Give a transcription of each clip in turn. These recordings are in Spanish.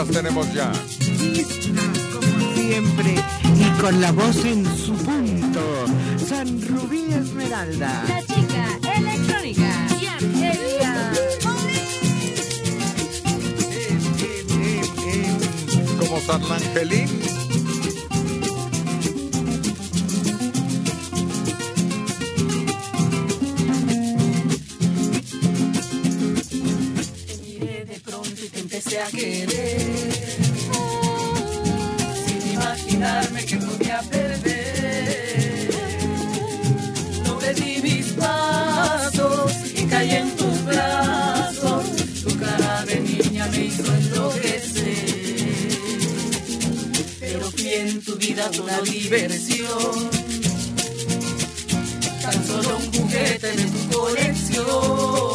las tenemos ya. como siempre, y con la voz en su punto. San Rubí Esmeralda. La chica electrónica. Como San Angelín. a querer una diversión. Tan solo un juguete de tu colección.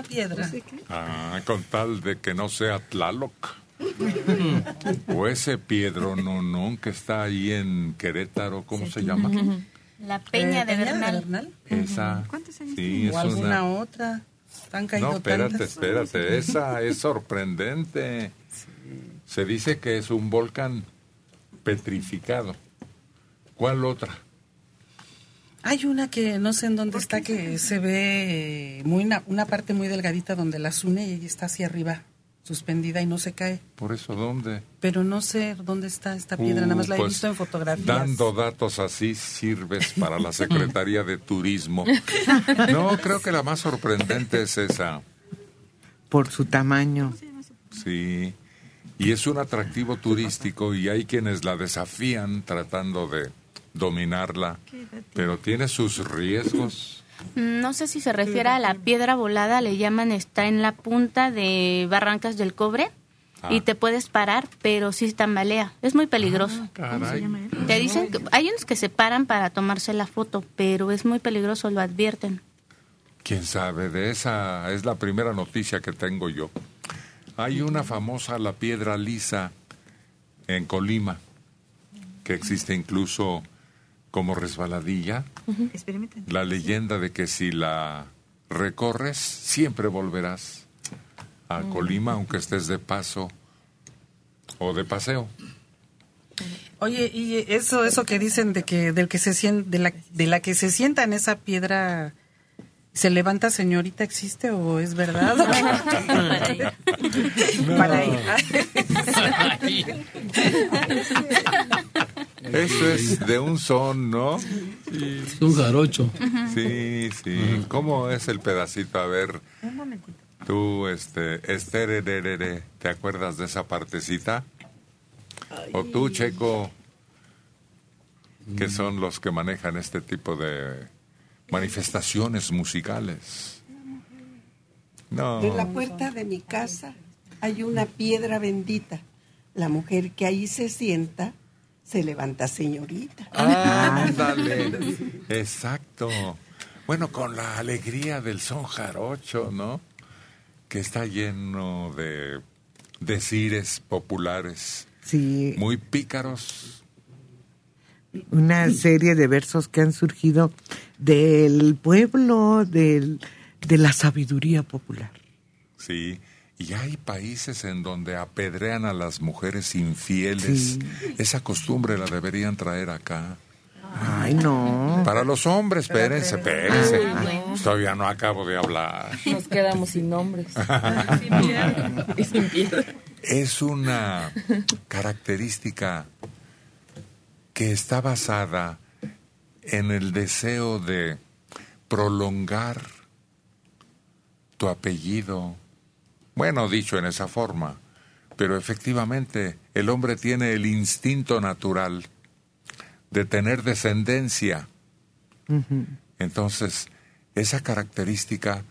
Misma piedra. Ah, con tal de que no sea Tlaloc. o ese Piedro Nonón que está ahí en Querétaro, ¿cómo se llama? La Peña de Bernal. Esa. Sí, es o alguna una... otra. Caído No, espérate, tantas. espérate. Esa es sorprendente. Se dice que es un volcán petrificado. ¿Cuál otra? Hay una que no sé en dónde está, que se ve eh, muy una, una parte muy delgadita donde las une y ella está hacia arriba, suspendida y no se cae. Por eso, ¿dónde? Pero no sé dónde está esta piedra, nada más la he Uh, pues, visto en fotografías. Dando datos así sirves para la Secretaría de Turismo. No, creo que la más sorprendente es esa. Por su tamaño. Sí. Y es un atractivo turístico y hay quienes la desafían tratando de dominarla, pero tiene sus riesgos. No sé si se refiere a la piedra volada, le llaman, está en la punta de Barrancas del Cobre. y te puedes parar, pero sí tambalea. Es muy peligroso. Caray. Te dicen que hay unos que se paran para tomarse la foto, pero es muy peligroso, lo advierten. ¿Quién sabe? De esa es la primera noticia que tengo yo. Hay una famosa, la piedra lisa, en Colima, que existe incluso como resbaladilla. La leyenda de que si la recorres, siempre volverás a Colima, aunque estés de paso o de paseo. Oye, y eso eso que dicen de que del que se sien- de la de la que se sienta en esa piedra se levanta señorita existe o es verdad? Para ir. Eso es de un son, ¿no? Es un jarocho. Sí, sí. ¿Cómo es el pedacito? A ver, Un momentito. tú, este, esterererere, ¿te acuerdas de esa partecita? O tú, Checo, que son los que manejan este tipo de manifestaciones musicales. No. En la puerta de mi casa hay una piedra bendita. La mujer que ahí se sienta se levanta señorita. Ándale. Exacto. Bueno, con la alegría del son jarocho, ¿no? Que está lleno de decires populares, Sí, muy pícaros. una serie de versos que han surgido del pueblo, del, de la sabiduría popular. Sí. Y hay países en donde apedrean a las mujeres infieles. Sí. Esa costumbre la deberían traer acá. Ay, no. Para los hombres, espérense, espérense. Todavía no acabo de hablar. Nos quedamos sin nombres. y sin piedra. es una característica que está basada en el deseo de prolongar tu apellido. Bueno, dicho en esa forma, pero efectivamente el hombre tiene el instinto natural de tener descendencia. Entonces, esa característica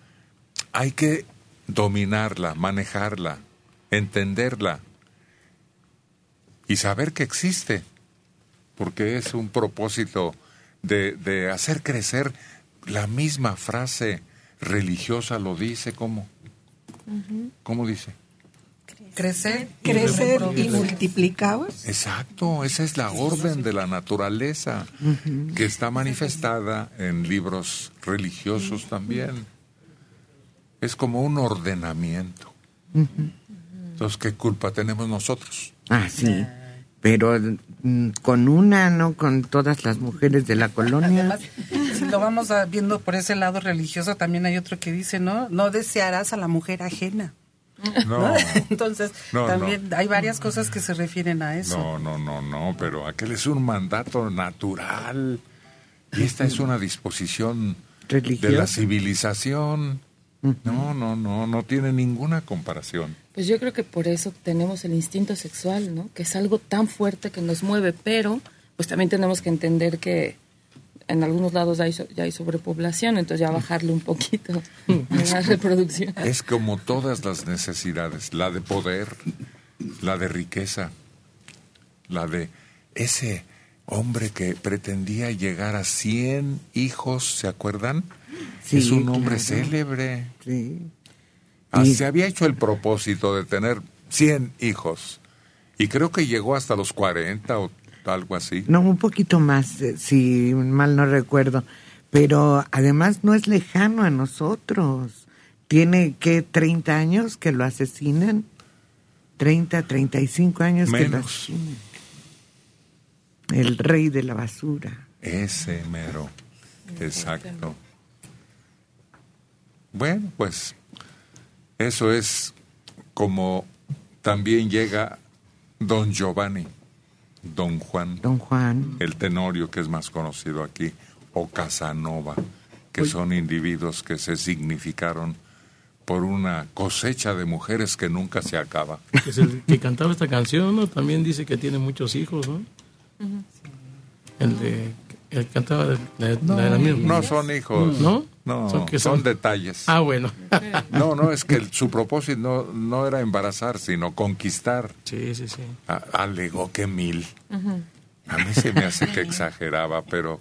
hay que dominarla, manejarla, entenderla y saber que existe, porque es un propósito de, de hacer crecer la misma frase religiosa lo dice como ¿cómo dice? Crecer, Crecer y multiplicaos. Exacto, esa es la orden de la naturaleza que está manifestada en libros religiosos también. Es como un ordenamiento. Entonces, ¿qué culpa tenemos nosotros? Ah, sí. Pero con una, no con todas las mujeres de la colonia. Además, si lo vamos a- viendo por ese lado religioso, también hay otro que dice, ¿no? No desearás a la mujer ajena. No, Entonces, No, también hay varias cosas que se refieren a eso. no, no, no, no, pero aquel es un mandato natural. Y esta es una disposición de la civilización. No, no, no, no tiene ninguna comparación. Pues yo creo que por eso tenemos el instinto sexual, ¿no? Que es algo tan fuerte que nos mueve, pero pues también tenemos que entender que en algunos lados ya hay, so- ya hay sobrepoblación, entonces ya bajarle un poquito a la reproducción. Es como todas las necesidades, la de poder, la de riqueza, la de ese hombre que pretendía llegar a 100 hijos, ¿se acuerdan? Sí, es un hombre claro. célebre. Sí. Ah, Y- Se había hecho el propósito de tener 100 hijos y creo que llegó hasta los 40 o algo así. No, un poquito más, eh, si mal no recuerdo. Pero además no es lejano a nosotros. Tiene que 30 años que lo asesinan. 30, 35 años que lo Menos. asesinan. El rey de la basura. Ese mero. Exacto. Bueno, pues eso es como también llega don Giovanni, don Juan, Don Juan. el tenorio que es más conocido aquí, o Casanova, que son individuos que se significaron por una cosecha de mujeres que nunca se acaba. Es el que cantaba esta canción, ¿no? También dice que tiene muchos hijos, ¿no? El de... El que cantaba No, de la misma. no son hijos. ¿No? No, ¿Son qué son son? detalles. Ah, bueno. No, no, es que el- su propósito no, no era embarazar, sino conquistar. Sí, sí, sí. A- alegó que mil. A mí se me hace que exageraba, pero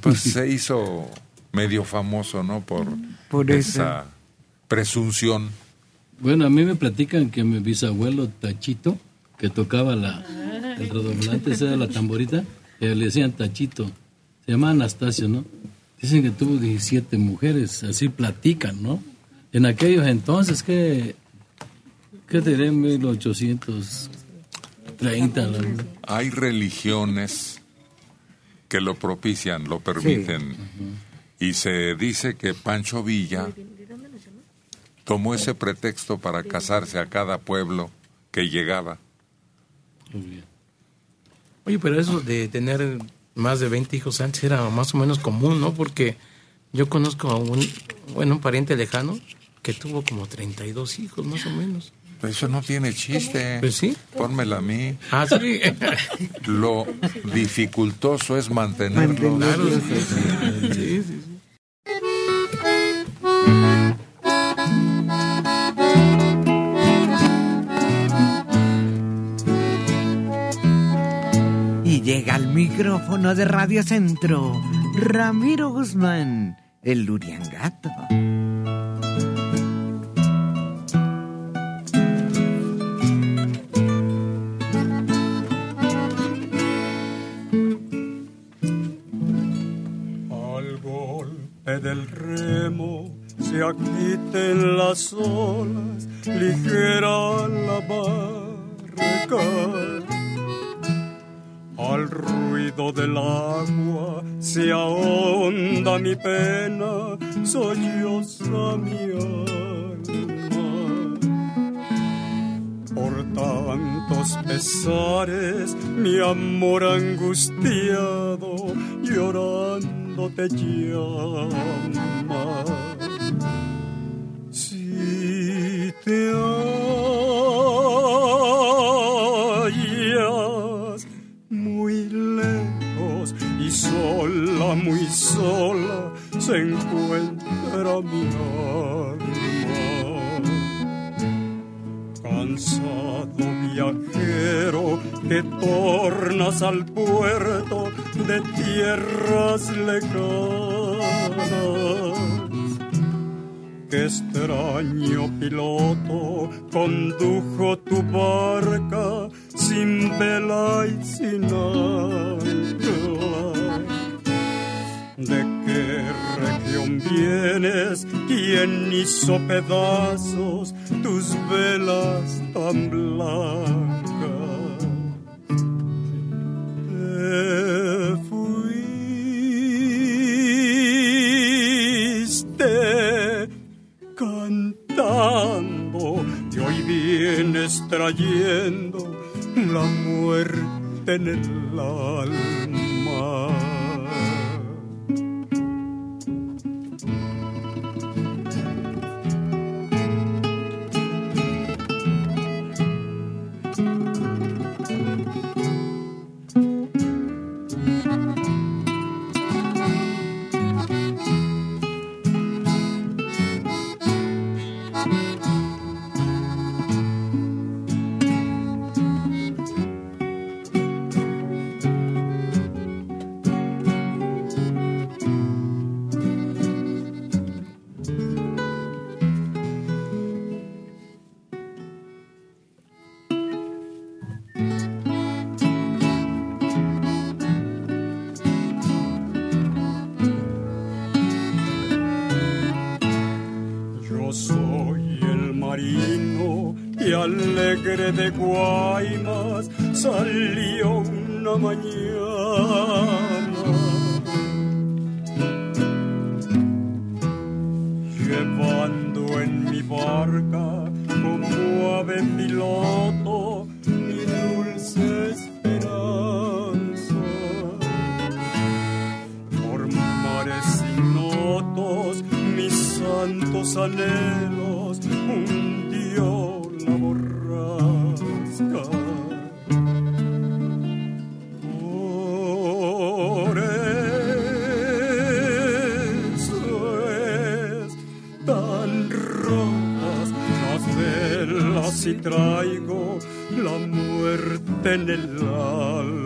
pues se hizo medio famoso, ¿no? Por, Por eso. esa presunción. Bueno, a mí me platican que mi bisabuelo Tachito, que tocaba la, el redoblante, esa era la tamborita, que le decían Tachito, se llama Anastasio, ¿no? Dicen que tuvo 17 mujeres, así platican, ¿no? En aquellos entonces, ¿qué, qué diré? 1830, la verdad. Hay religiones que lo propician, lo permiten. Y se dice que Pancho Villa tomó ese pretexto para casarse a cada pueblo que llegaba. Muy bien. Oye, pero eso de tener más de 20 hijos antes era más o menos común, ¿no? Porque yo conozco a un, bueno, un pariente lejano que tuvo como 32 hijos, más o menos. Eso no tiene chiste. Pues sí. Pónmela a mí. Ah, sí. Lo dificultoso es mantenerlo. Claro, sí, micrófono de Radio Centro, Ramiro Guzmán, el Luriangato. Al golpe del remo se agiten las olas, 江。Y traigo la muerte en el alma.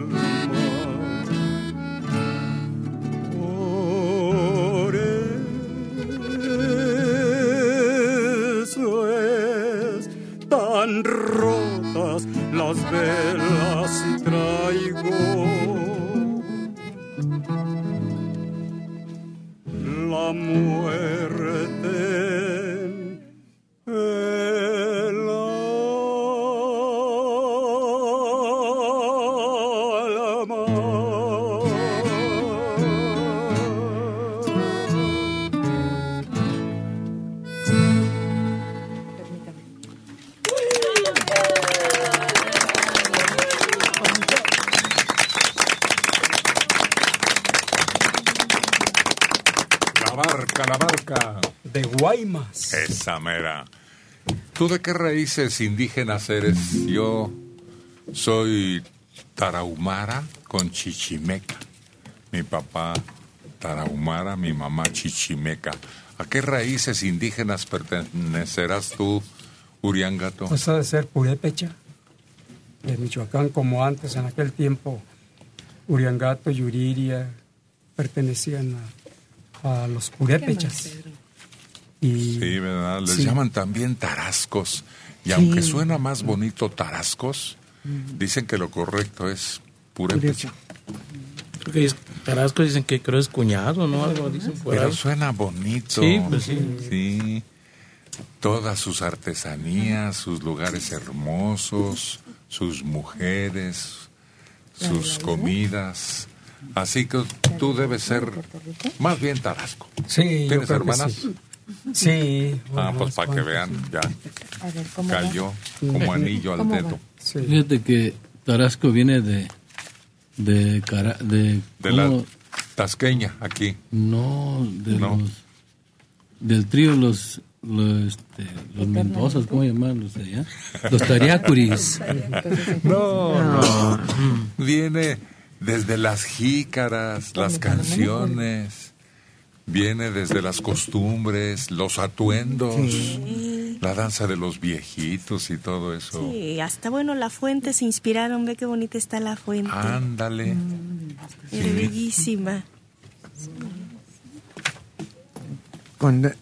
Guaymas. Esa mera. ¿Tú de qué raíces indígenas eres? Yo soy tarahumara con chichimeca. Mi papá tarahumara, mi mamá chichimeca. ¿A qué raíces indígenas pertenecerás tú, Uriangato? Pues ha de ser Purépecha, de Michoacán, como antes, en aquel tiempo, Uriangato, Yuriria, pertenecían a, a los Purépechas. Y Sí, ¿verdad? Les Sí. llaman también tarascos. Y Sí. aunque suena más bonito tarascos, dicen que lo correcto es purépecha. Creo que es, Tarasco dicen que creo es cuñado, ¿no? Algo dicen por Pero ahí. suena bonito. Sí, pues sí. Sí. Todas sus artesanías, sus lugares hermosos, sus mujeres, sus comidas. Así que tú debes ser más bien Tarasco. Sí, yo ¿Tienes creo que hermanas? sí. Sí. Ah, pues para que vean, ya A ver, ¿cómo va? cayó como anillo al ¿Cómo dedo. va? Fíjate que Tarasco viene de de cara, de, De la tasqueña, aquí. no de No. los del trío los los, este, los Mendozas, ¿cómo llaman los de allá? Los Tariacuris. No, no. Viene desde las jícaras, las canciones, viene desde las costumbres, los atuendos, la danza de los viejitos y todo eso. Sí, hasta bueno, la fuente se inspiraron. Ve qué bonita está la fuente. Ándale. Sí. bellísima. con,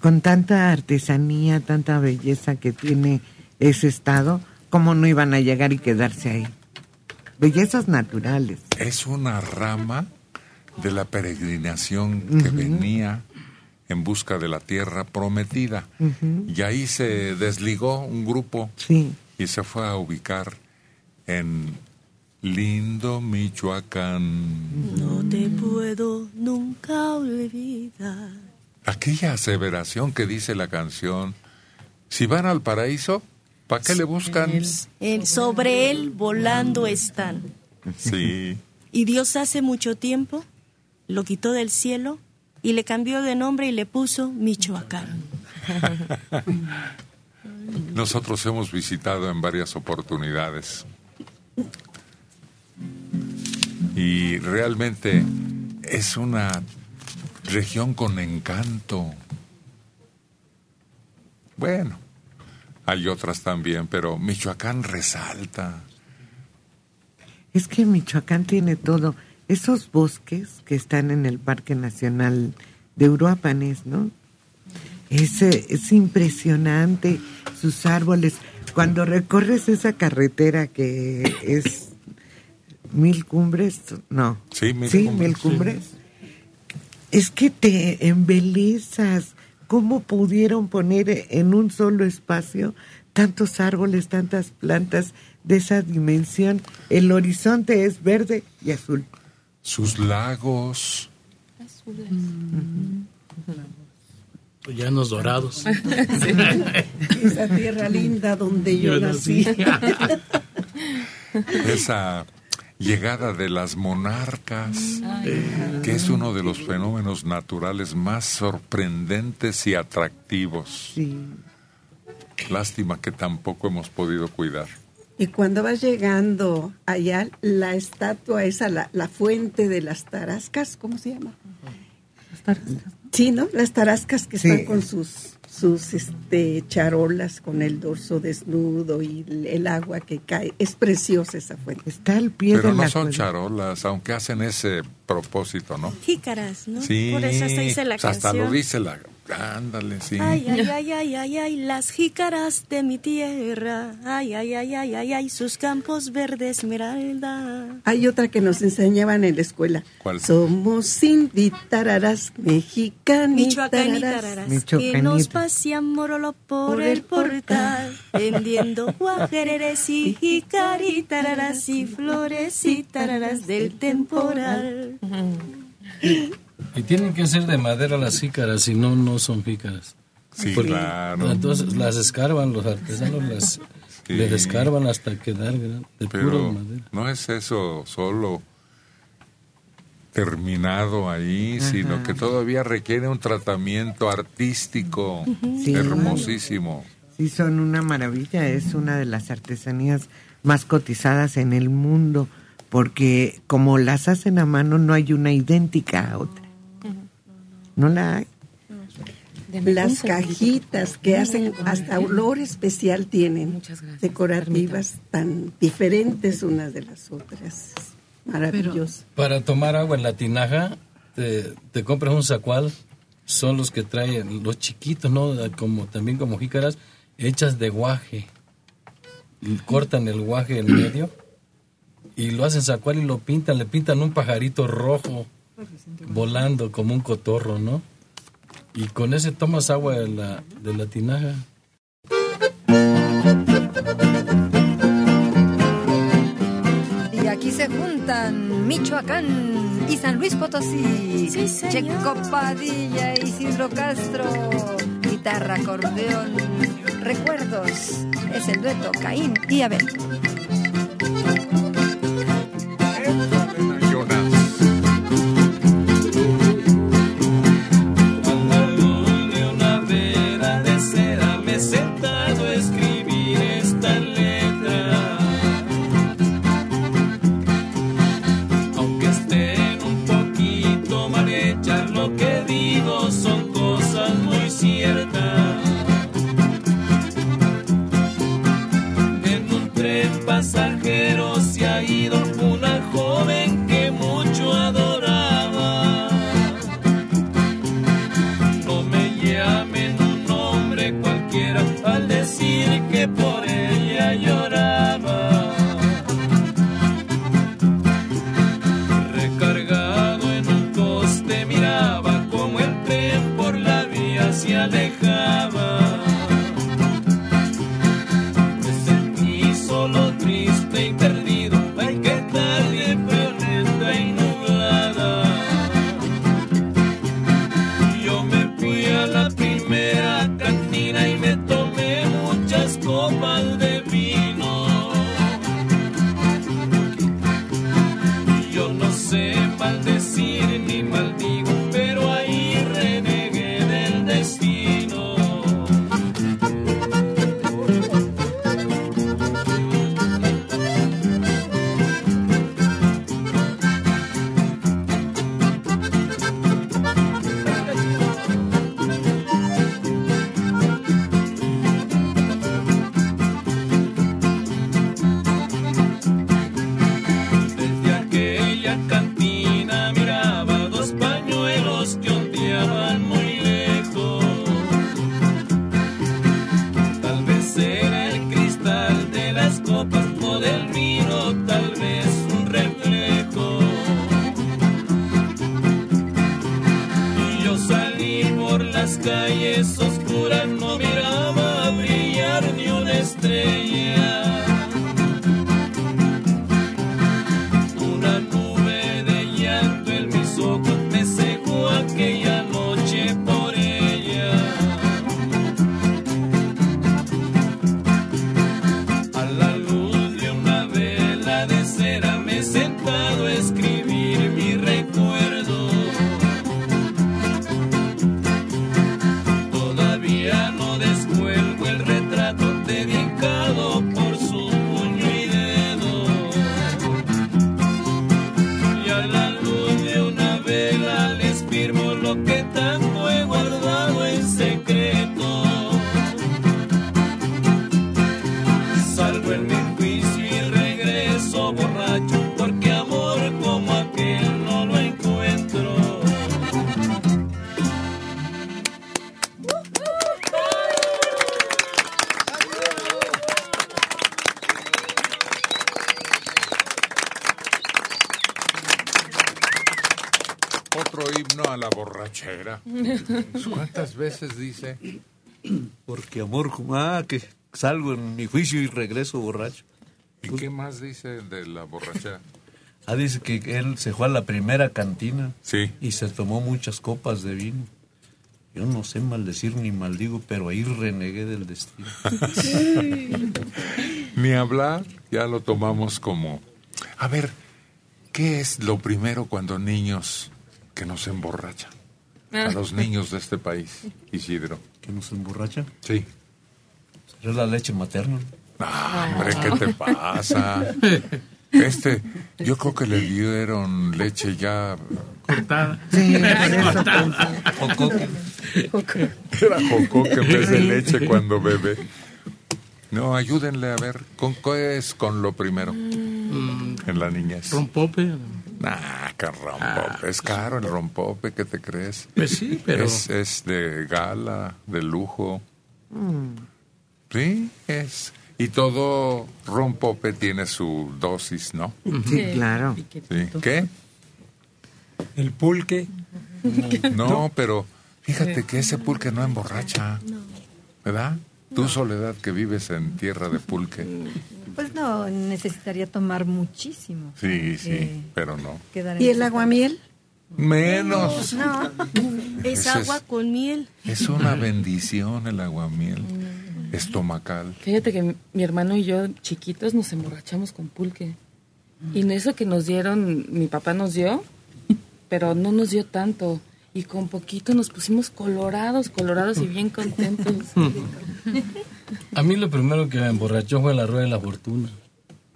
con tanta artesanía, tanta belleza que tiene ese estado, ¿cómo no iban a llegar y quedarse ahí? Bellezas naturales. Es una rama de la peregrinación que venía en busca de la tierra prometida. Y ahí se desligó un grupo Sí. y se fue a ubicar en lindo Michoacán. No te puedo nunca olvidar. Aquella aseveración que dice la canción, si van al paraíso, ¿para qué le buscan? En- sobre él volando están. Sí, Y Dios hace mucho tiempo lo quitó del cielo y le cambió de nombre y le puso Michoacán. nosotros hemos visitado en varias oportunidades. Y realmente es una región con encanto. Bueno, hay otras también, pero Michoacán resalta. Es que Michoacán tiene todo. Esos bosques que están en el Parque Nacional de Uruapanes, ¿no? Es, es impresionante sus árboles. Cuando recorres esa carretera que es Mil Cumbres, no. Sí, Mil sí, Cumbres, Mil sí. Cumbres. Es que te embelezas. ¿Cómo pudieron poner en un solo espacio tantos árboles, tantas plantas de esa dimensión? El horizonte es verde y azul. Sus lagos, Llanos dorados. Esa tierra linda donde yo, Yo nací. nací. esa llegada de las monarcas, que es uno de los fenómenos naturales más sorprendentes y atractivos. Lástima que tampoco hemos podido cuidar. Y cuando vas llegando allá, la estatua esa, la, la fuente de las tarascas, ¿cómo se llama? Sí, ¿no? Las tarascas que Sí. están con sus sus este, charolas con el dorso desnudo y el, agua que cae. Es preciosa esa fuente. Está al pie Pero de no la son charolas, aunque hacen ese propósito, ¿no? Jícaras, ¿no? Sí, Por eso hasta dice la pues hasta lo dice la... Ándale, sí. Ay, ay, ay, ay, ay, ay, las jícaras de mi tierra. Ay, ay, ay, ay, ay, ay, sus campos verde esmeralda. Hay otra que nos enseñaban en la escuela. ¿Cuál? Somos inditararas. Michoacanitararás, que nos pasean morolo por, Por el portal, vendiendo guajereres y jicaritararás y flores y tararás del temporal. Y tienen que ser de madera las jícaras, si no, no son jícaras. Sí, Porque claro. Entonces las escarban, los artesanos las Sí. les escarban hasta quedar de Pero madera. no es eso solo terminado ahí, sino que todavía requiere un tratamiento artístico Sí. hermosísimo. Sí, son una maravilla. Es una de las artesanías más cotizadas en el mundo porque como las hacen a mano no hay una idéntica a otra. No la hay. Las cajitas que hacen hasta olor especial tienen, decorativas tan diferentes unas de las otras. Maravilloso. Para tomar agua en la tinaja, te, te compras un sacual, son los que traen, los chiquitos, ¿no? Como, también como jícaras, hechas de guaje. Cortan el guaje en medio y lo hacen sacual y lo pintan, le pintan un pajarito rojo volando como un cotorro, ¿no? Y con ese tomas agua de la, de la tinaja. Y aquí se juntan Michoacán y San Luis Potosí. Sí. Checo Padilla, Isidro Castro, guitarra, acordeón, recuerdos. Es el dueto Caín y Abel. Amor, ah, que salgo en mi juicio y regreso borracho. ¿Y qué más dice de la borrachera? Ah, dice que él se fue a la primera cantina Sí. y se tomó muchas copas de vino. Yo no sé maldecir ni maldigo, pero ahí renegué del destino. Ni hablar, ya lo tomamos como... A ver, ¿qué es lo primero cuando niños que nos emborrachan? A los niños de este país, Isidro. ¿Que nos emborracha? Sí. Es la leche materna. Ah, hombre, ¿qué te pasa? Este, yo creo que le dieron leche ya cortada. Sí, eso Jocoque. Era jocoque en vez de leche cuando bebe. No, ayúdenle a ver, ¿con qué es con lo primero? En la niñez. Rompope. Nah, que rompope. Es caro el rompope, ¿qué te crees? Pues sí, pero- Es, es de gala, de lujo. Sí, es. Y todo rompope tiene su dosis, ¿no? Sí, claro. Sí. ¿Qué? El pulque. No, pero fíjate que ese pulque no emborracha. ¿Verdad? Tú, Soledad, que vives en tierra de pulque. Pues no, necesitaría tomar muchísimo. Sí, sí, pero no. ¿Y el aguamiel? Menos. No, es agua es- con miel. Es una bendición el aguamiel estomacal. Fíjate que mi, hermano y yo, chiquitos, nos emborrachamos con pulque. Y en eso que nos dieron, mi papá nos dio, pero no nos dio tanto. Y con poquito nos pusimos colorados, colorados y bien contentos. A mí lo primero que me emborrachó fue la rueda de la fortuna.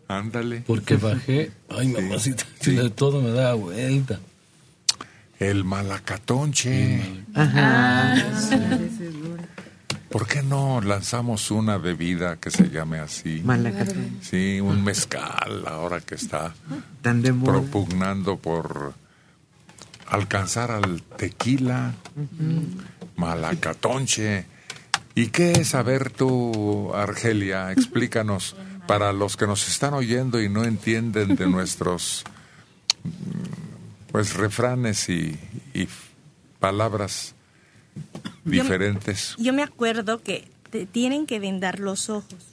Ándale. Porque bajé, ay mamacita, de todo me daba vuelta. El malacatonche. Ajá. ¿Por qué no lanzamos una bebida que se llame así? Malacatonche. Sí, un mezcal, ahora que está Tan de moda. propugnando por alcanzar al tequila, malacatonche. ¿Y qué es, a ver tú, Argelia? Explícanos, para los que nos están oyendo y no entienden de nuestros pues refranes y, y palabras diferentes. Yo me acuerdo que te tienen que vendar los ojos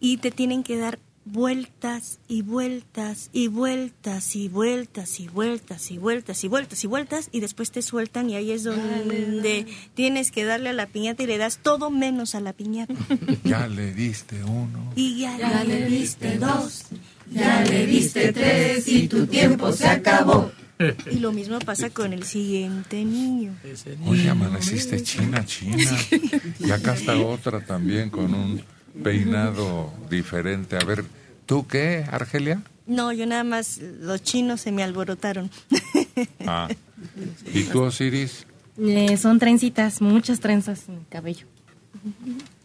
y te tienen que dar vueltas y vueltas y vueltas y vueltas y vueltas y vueltas y vueltas y vueltas y después te sueltan y ahí es donde tienes que darle a la piñata y le das todo menos a la piñata. Ya le diste uno. Y ya, Ya le diste dos, ya le diste tres y tu tiempo se acabó. Y lo mismo pasa con el siguiente niño. Oye, amaneciste china, china. Y acá está otra también con un peinado diferente. A ver, ¿tú qué, Argelia? No, yo nada más, los chinos se me alborotaron. Ah. ¿Y tú, Osiris? Eh, son trencitas, muchas trenzas en el cabello.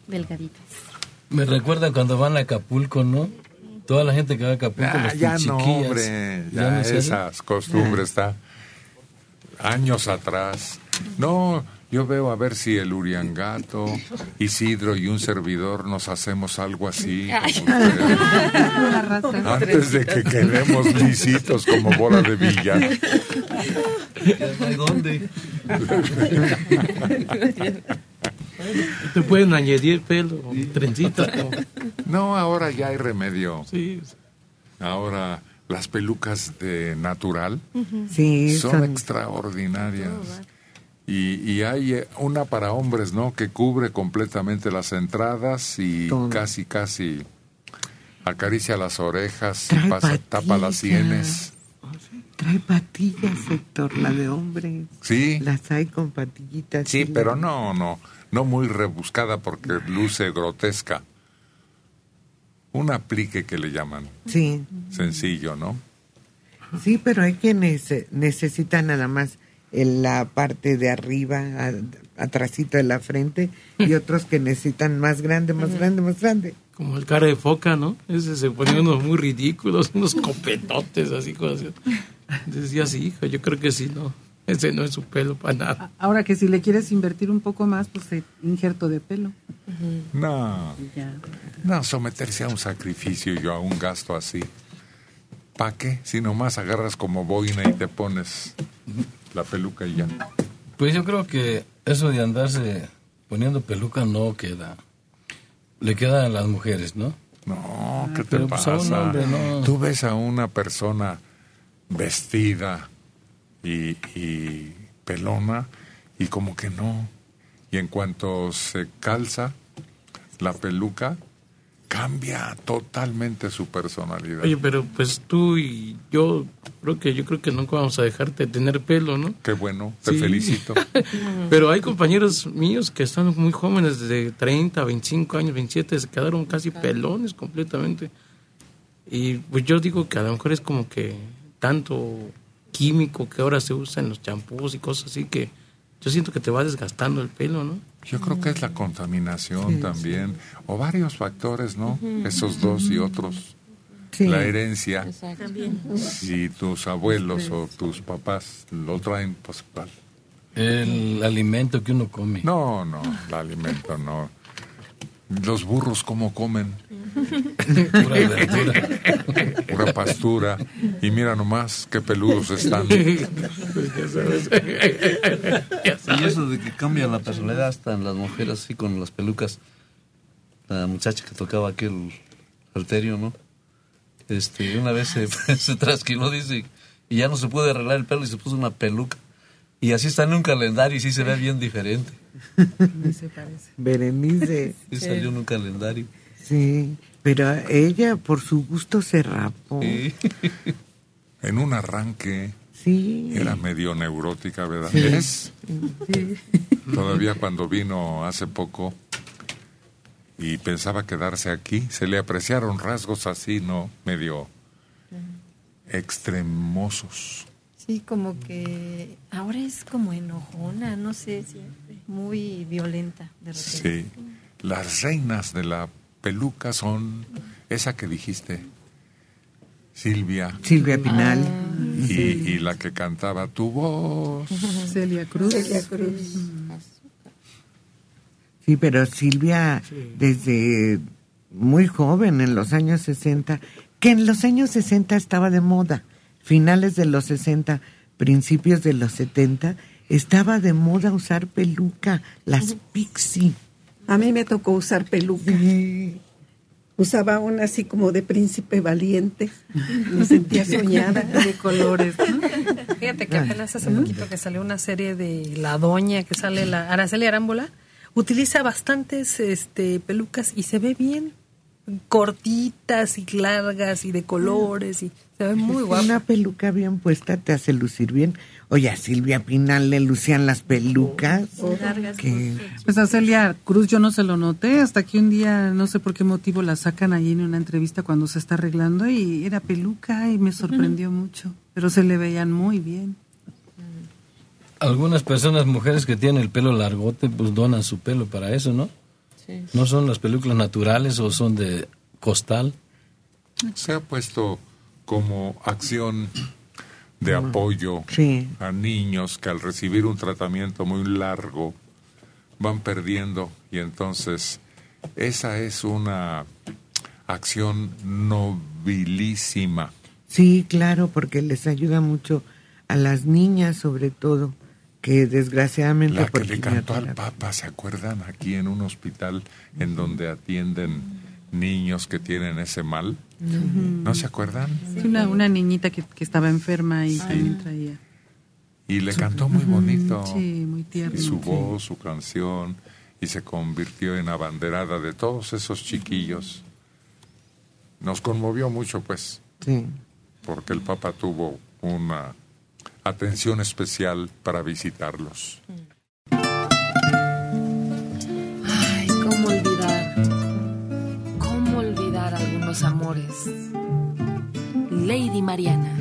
Delgaditas. Me recuerda cuando van a Acapulco, ¿no? Toda la gente que va a Acapulco, Ah, ya no, chiquillas. hombre. ¿Ya Ya no esas costumbres está años atrás. No, yo veo a ver si el Uriangato, Isidro y un servidor nos hacemos algo así. Antes de que quedemos lisitos como bola de hay dónde. Te pueden añadir pelo, trencitas. No, ahora ya hay remedio. Sí. Ahora las pelucas de natural Sí, son, son- extraordinarias. Y, y hay eh, una para hombres, ¿no? Que cubre completamente las entradas y Todo. casi, casi acaricia las orejas, Trae pasa, tapa las sienes. Trae patillas, Héctor, la de hombres. Sí, Las hay con patillitas. sí, pero no, no, no muy rebuscada porque luce grotesca. Un aplique que le llaman, Sí, sencillo, ¿no? sí, pero hay quienes eh, necesitan nada más en la parte de arriba, a- atrasito de la frente, y otros que necesitan más grande, más grande, más grande. Como el cara de foca, ¿no? Ese se ponía unos muy ridículos, unos copetotes, así cosas. Decía, sí, hijo, yo creo que sí, no. Ese no es su pelo para nada. Ahora que si le quieres invertir un poco más, pues injerto de pelo. No, Ya. no someterse a un sacrificio y a un gasto así. ¿Para qué? Si nomás agarras como boina y te pones la peluca y ya. Pues yo creo que eso de andarse poniendo peluca no queda. Le queda a las mujeres, ¿no? No, ¿qué te Pero, pues, a un pasa? hombre no. Tú ves a una persona vestida y, y pelona y como que no. Y en cuanto se calza la peluca, cambia totalmente su personalidad. Oye, pero pues tú y yo creo que yo creo que nunca vamos a dejarte de tener pelo, ¿no? Qué bueno, te Sí. felicito. Pero hay compañeros míos que están muy jóvenes, de 30, 25 años, 27, se quedaron casi pelones completamente. Y pues yo digo que a lo mejor es como que tanto químico que ahora se usa en los champús y cosas así que yo siento que te va desgastando el pelo, ¿no? Yo creo que es la contaminación Sí, también, o varios factores, ¿no? Ujú. Esos dos y otros. Sí. La herencia. Exacto. También. Si tus abuelos o tus papás lo traen, pues ¿cuál? El alimento que uno come. No, no, el alimento no. Los burros, ¿cómo comen? Pura verdura. Pura pastura. Y mira nomás qué peludos están. Y eso de que cambia la personalidad hasta en las mujeres, así con las pelucas. La muchacha que tocaba aquel alterio, ¿no? Este, una vez se, se trasquiló, dice, y ya no se puede arreglar el pelo y se puso una peluca. Y así está en un calendario y sí se ve bien diferente. Berenice. Sí salió en un calendario. Sí, pero ella por su gusto se rapó. En un arranque Sí. era medio neurótica, ¿verdad? Sí. Es. Sí. Todavía cuando vino hace poco y pensaba quedarse aquí, se le apreciaron rasgos así, ¿no? Medio extremosos. Sí, como que ahora es como enojona, no sé, muy violenta de repente. Sí. Las reinas de la peluca son esa que dijiste, Silvia. Silvia Pinal. Y, y la que cantaba tu voz. Celia Cruz. Celia Cruz. Sí, pero Silvia desde muy joven, en los años 60, que en los años 60 estaba de moda, finales de los 60, principios de los 70, estaba de moda usar peluca, las pixie. A mí me tocó usar peluca. Usaba una así como de príncipe valiente. Me sentía soñada. De colores. ¿no? Fíjate que apenas hace poquito que salió una serie de La Doña, que sale la Araceli Arámbula, utiliza bastantes este, pelucas y se ve bien. Cortitas y largas y de colores y se ve muy guapa. Una peluca bien puesta te hace lucir bien. Oye, a Silvia Pinal le lucían las pelucas. que Pues a Celia Cruz yo no se lo noté hasta que un día, no sé por qué motivo, la sacan allí en una entrevista cuando se está arreglando y era peluca y me sorprendió mucho. Pero se le veían muy bien. Algunas personas, mujeres que tienen el pelo largote, pues donan su pelo para eso, ¿no? Sí. ¿No son las películas naturales o son de costal? Se ha puesto como acción de apoyo Sí. a niños que al recibir un tratamiento muy largo van perdiendo y entonces esa es una acción nobilísima. Sí, claro, porque les ayuda mucho a las niñas, sobre todo, que desgraciadamente La que le cantó al Papa, ¿se acuerdan? Aquí en un hospital en donde atienden niños que tienen ese mal. ¿No se acuerdan? Sí, una, una niñita que, que estaba enferma y también traía. Y le cantó muy bonito. Sí, muy tierno. Y su sí. voz, su canción, y se convirtió en abanderada de todos esos chiquillos. Nos conmovió mucho, pues, Sí. porque el Papa tuvo una atención especial para visitarlos. Ay, cómo olvidar. Cómo algunos amores. Lady Mariana.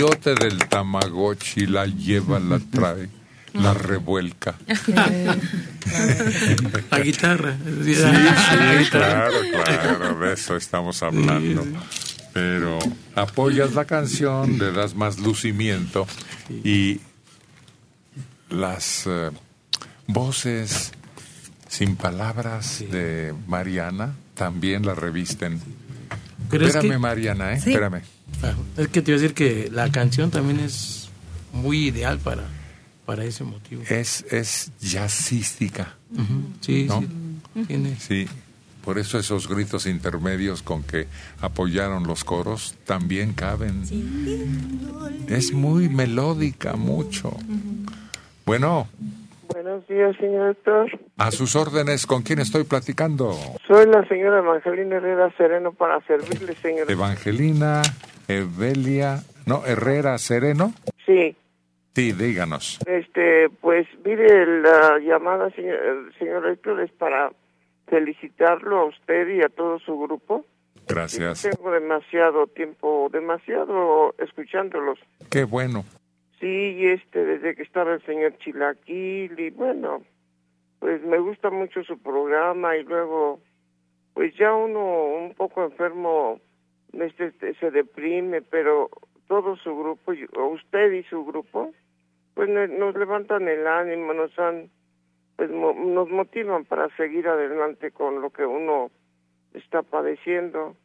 Colmillote del Tamagotchi la lleva, la trae, la revuelca. La guitarra. Sí, sí, claro, claro, de eso estamos hablando. Pero apoyas la canción, le das más lucimiento y las eh, voces sin palabras de Mariana también la revisten. Pero es Espérame, que- Mariana, ¿eh? Sí. Espérame. Es que te iba a decir que la canción también es muy ideal para, para ese motivo. Es, es jazzística. Sí, ¿no? sí. Tiene. Sí, por eso esos gritos intermedios con que apoyaron los coros también caben. Es muy melódica, mucho. Bueno, Buenos días, señor doctor. a sus órdenes, ¿con quién estoy platicando? Soy la señora Evangelina Herrera Sereno para servirle, señor. Evangelina, Evelia, no, Herrera Sereno. Sí, Sí, díganos. Este, pues mire, la llamada, señor, señor Héctor, es para felicitarlo a usted y a todo su grupo. Gracias. Tengo demasiado tiempo, demasiado escuchándolos. Qué bueno. Sí, y este, desde que estaba el señor Chilaquil y bueno, pues me gusta mucho su programa y luego, pues ya uno un poco enfermo este, se deprime, pero todo su grupo, o usted y su grupo, pues nos levantan el ánimo, nos han, pues mo- nos motivan para seguir adelante con lo que uno está padeciendo.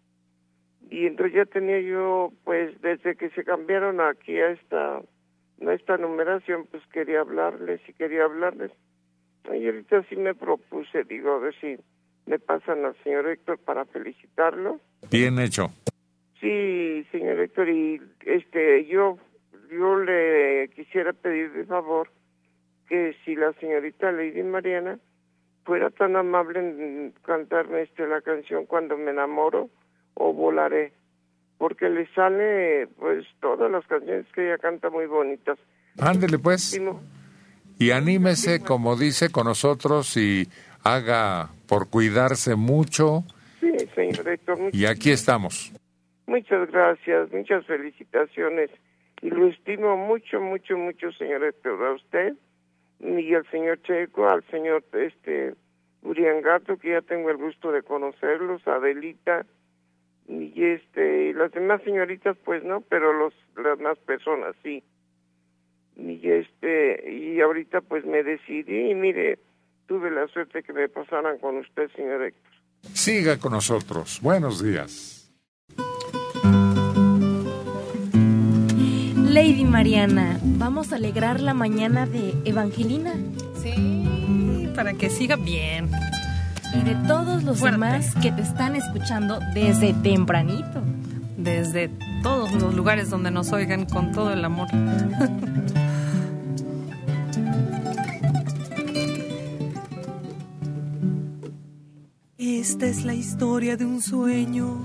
Y entonces ya tenía yo, pues desde que se cambiaron aquí a esta, a esta numeración, pues quería hablarles y quería hablarles. Y ahorita sí me propuse, digo, a ver si me pasan al señor Héctor para felicitarlo. Bien hecho. Sí, señor Héctor, y este, yo, yo le quisiera pedir de favor que si la señorita Lady Mariana fuera tan amable en cantarme este la canción Cuando me enamoro o Volaré, porque le sale pues todas las canciones que ella canta muy bonitas. Ándele pues. Y anímese, como dice, con nosotros y haga por cuidarse mucho. Sí, señor Héctor, Y aquí estamos. Muchas gracias, muchas felicitaciones. Y lo estimo mucho, mucho, mucho, señor Héctor, a usted y al señor Checo, al señor este Uriangato, que ya tengo el gusto de conocerlos, Adelita, y este, y las demás señoritas, pues no, pero los, las demás personas sí. Y este, y ahorita pues me decidí y mire, tuve la suerte que me pasaran con usted, señor Héctor. Siga con nosotros. Buenos días. Lady Mariana, vamos a alegrar la mañana de Evangelina Sí, para que siga bien. y de todos los demás que te están escuchando desde tempranito. Desde todos los lugares donde nos oigan con todo el amor. Esta es la historia de un sueño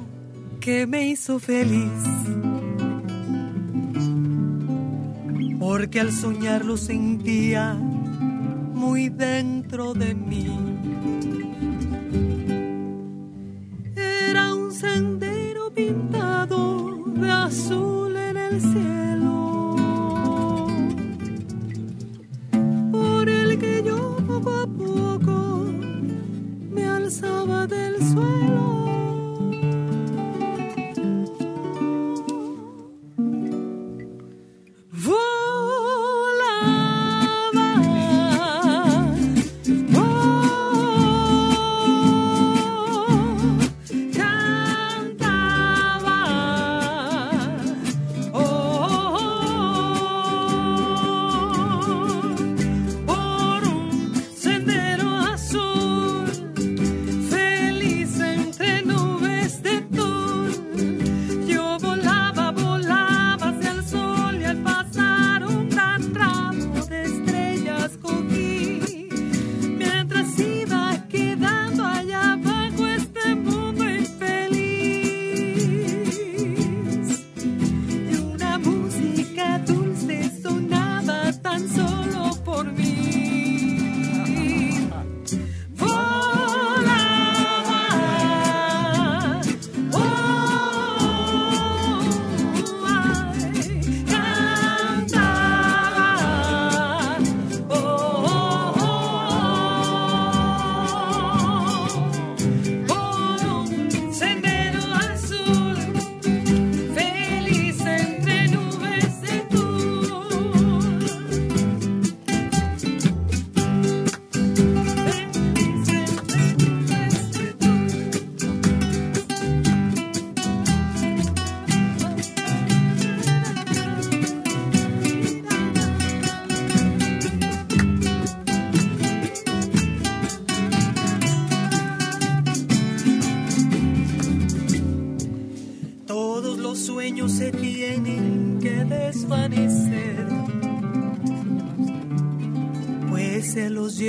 que me hizo feliz. Porque al soñarlo sentía muy dentro de mí. Era un sendero pintado de azul en el cielo. Por el que yo poco a poco me alzaba del suelo.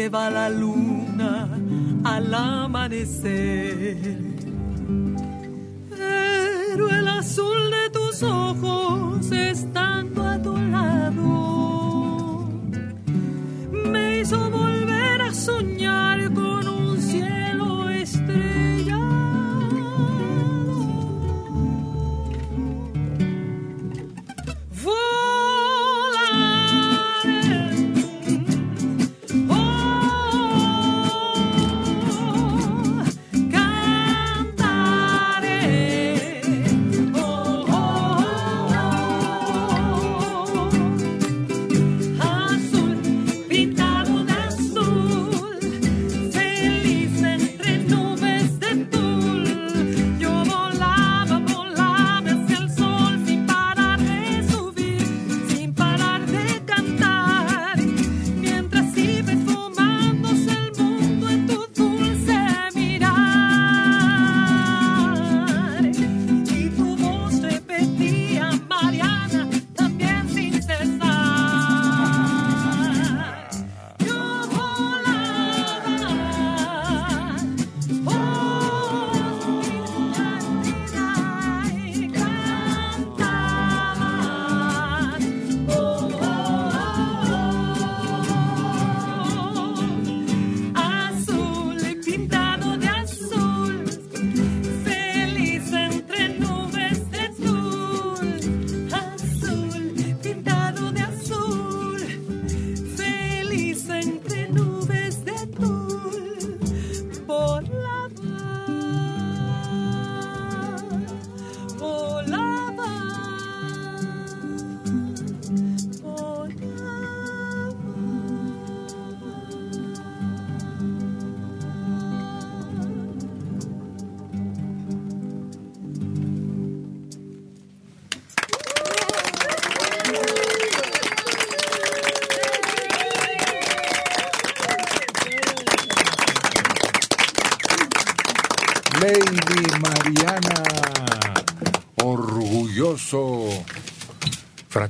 Lleva la luna al amanecer.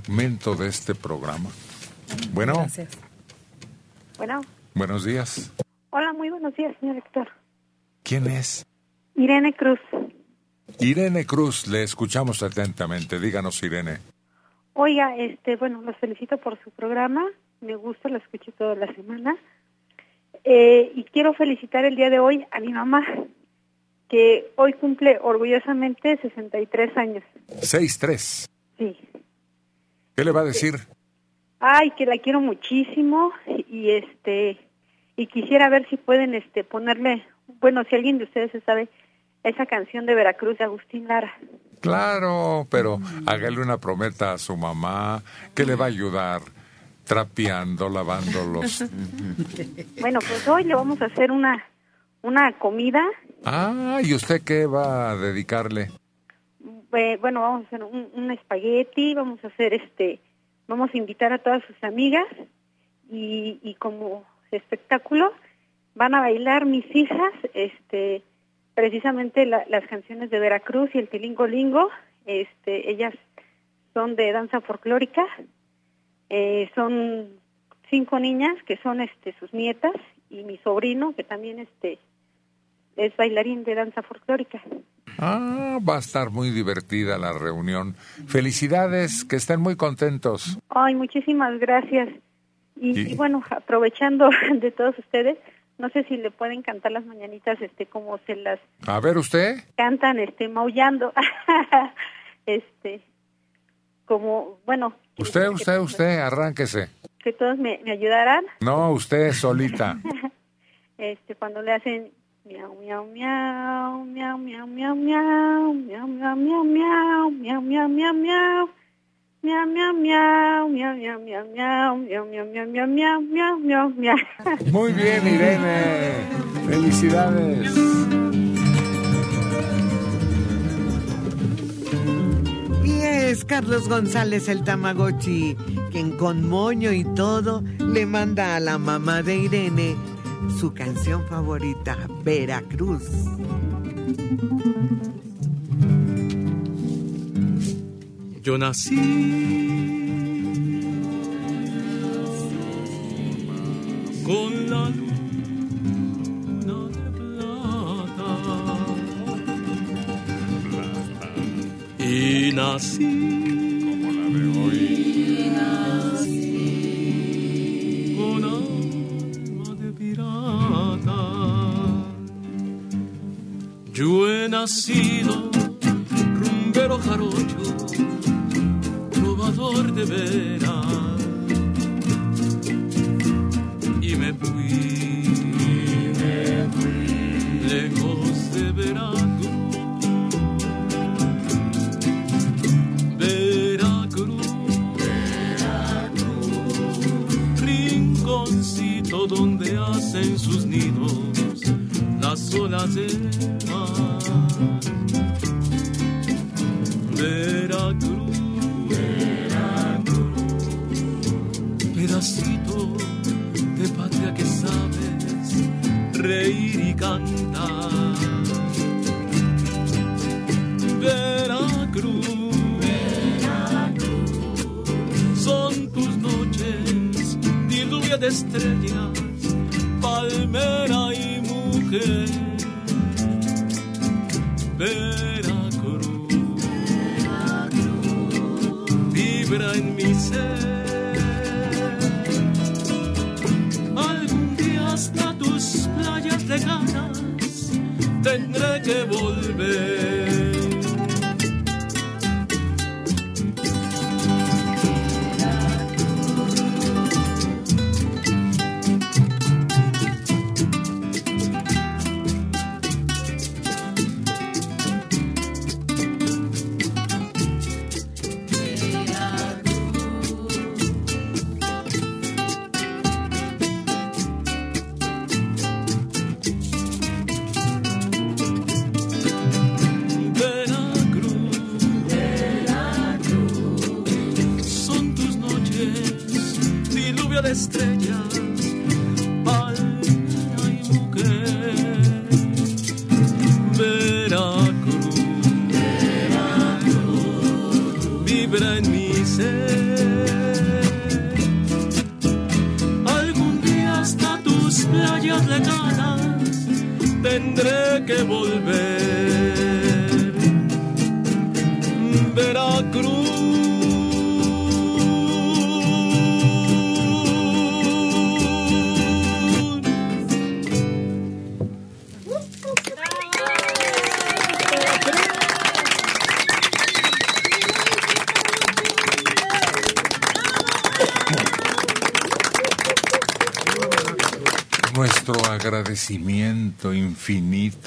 Fragmento de este programa. Bueno, Gracias. Bueno, buenos días. hola, muy buenos días, señor Héctor. ¿Quién es? Irene Cruz. Irene Cruz, le escuchamos atentamente. Díganos, Irene. Oiga, este, bueno, los felicito por su programa. Me gusta, lo escucho toda la semana. Eh, y quiero felicitar el día de hoy a mi mamá, que hoy cumple orgullosamente 63 años. 6-3. Sí. ¿Qué le va a decir? Ay, que la quiero muchísimo y este y quisiera ver si pueden este ponerle, bueno, si alguien de ustedes se sabe esa canción de Veracruz de Agustín Lara. Claro, pero hágale una promesa a su mamá que le va a ayudar trapeando, lavando los... Bueno, pues hoy le vamos a hacer una una comida. Ah, ¿y usted qué va a dedicarle? Bueno, vamos a hacer un, un espagueti, vamos a hacer este, vamos a invitar a todas sus amigas y, y como espectáculo van a bailar mis hijas, este, precisamente la- las canciones de Veracruz y el Tilingo Lingo, este, ellas son de danza folclórica, eh, son cinco niñas que son este sus nietas y mi sobrino que también este es bailarín de danza folclórica. Ah, va a estar muy divertida la reunión. Felicidades, que estén muy contentos. Ay, muchísimas gracias. Y, Y- y bueno, aprovechando de todos ustedes, no sé si le pueden cantar las mañanitas, este, como se las A ver usted. cantan, este, maullando, este, como, bueno, Usted, usted, usted, arránquese. que todos me, me ayudaran, No, usted solita. este, cuando le hacen miau, miau, miau, miau, miau, miau, miau, miau, miau, miau, miau, miau, miau, miau, miau. Miau, miau, miau, miau, miau, miau, miau, miau, miau, miau, miau, miau, miau, miau, miau. Muy bien, Irene. Felicidades. Y es Carlos González el Tamagotchi, quien con moño y todo le manda a la mamá de Irene su canción favorita, Veracruz. Yo nací con la luna de plata y nací Yo he nacido rumbero jarocho trovador de veras y me fui, lejos de Veracruz, Veracruz, rinconcito donde hacen sus nidos las olas del mar. Veracruz, pedacito de patria que sabes reír y cantar. Veracruz, son tus noches, diluvia de estrellas, palmera y mujer. Veracruz, vibra en mi ser. Algún día hasta tus playas lejanas tendré que volver.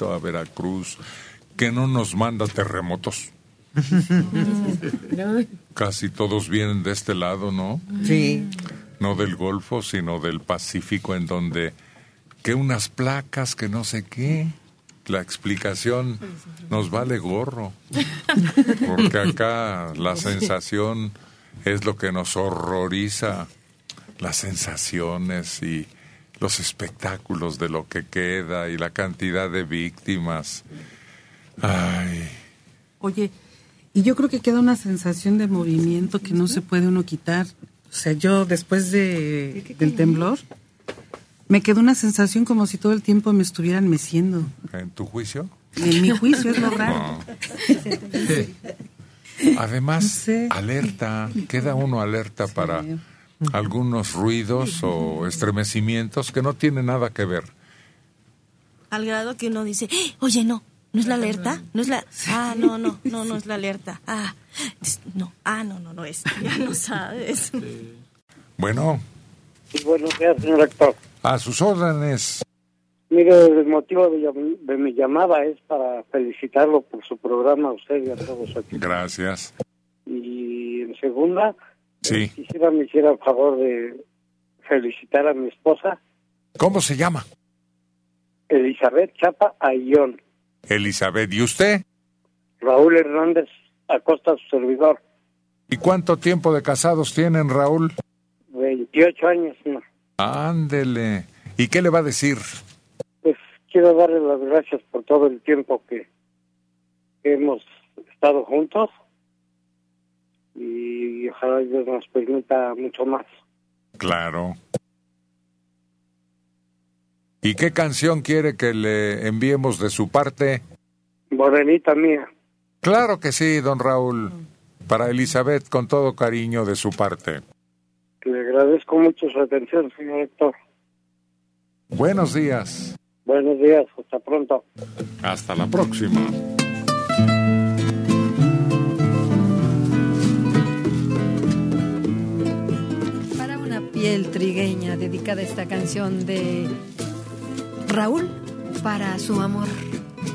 A Veracruz, que no nos manda terremotos. Casi todos vienen de este lado, ¿no? Sí. No del Golfo, sino del Pacífico, en donde que unas placas, que no sé qué. La explicación nos vale gorro. Porque acá la sensación es lo que nos horroriza. Las sensaciones y los espectáculos de lo que queda y la cantidad de víctimas. Ay, Oye, y yo creo que queda una sensación de movimiento que no se puede uno quitar. O sea, yo después de, del temblor, me quedó una sensación como si todo el tiempo me estuvieran meciendo. ¿en tu juicio? En mi juicio es lo raro. No. Además, alerta, queda uno alerta para algunos ruidos o estremecimientos que no tienen nada que ver. Al grado que uno dice, "Eh, oye, no, no es la alerta, no es la... Ah, no, no, no, no es la alerta. Ah, no, ah, no, no, no es. Ya no sabes. Bueno, Buenos días, señor rector. a sus órdenes. Mire, el motivo de, de mi llamada es para felicitarlo por su programa, a usted y a todos aquí. Gracias. Y en segunda, Sí. quisiera me hiciera el favor de felicitar a mi esposa, ¿Cómo se llama? Elizabeth Chapa Ayón, Elizabeth. ¿Y usted? Raúl Hernández Acosta, su servidor, ¿Y cuánto tiempo de casados tienen, Raúl? 28 años. ¿no? Ándele. ¿Y qué le va a decir? Pues quiero darle las gracias por todo el tiempo que, que hemos estado juntos y ojalá Dios nos permita mucho más. Claro. ¿Y qué canción quiere que le enviemos de su parte? Morenita mía. Claro que sí, don Raúl. Para Elizabeth, con todo cariño de su parte. Le agradezco mucho su atención, señor Héctor. Buenos días. Buenos días, hasta pronto. Hasta la próxima. Piel trigueña dedicada esta canción de Raúl para su amor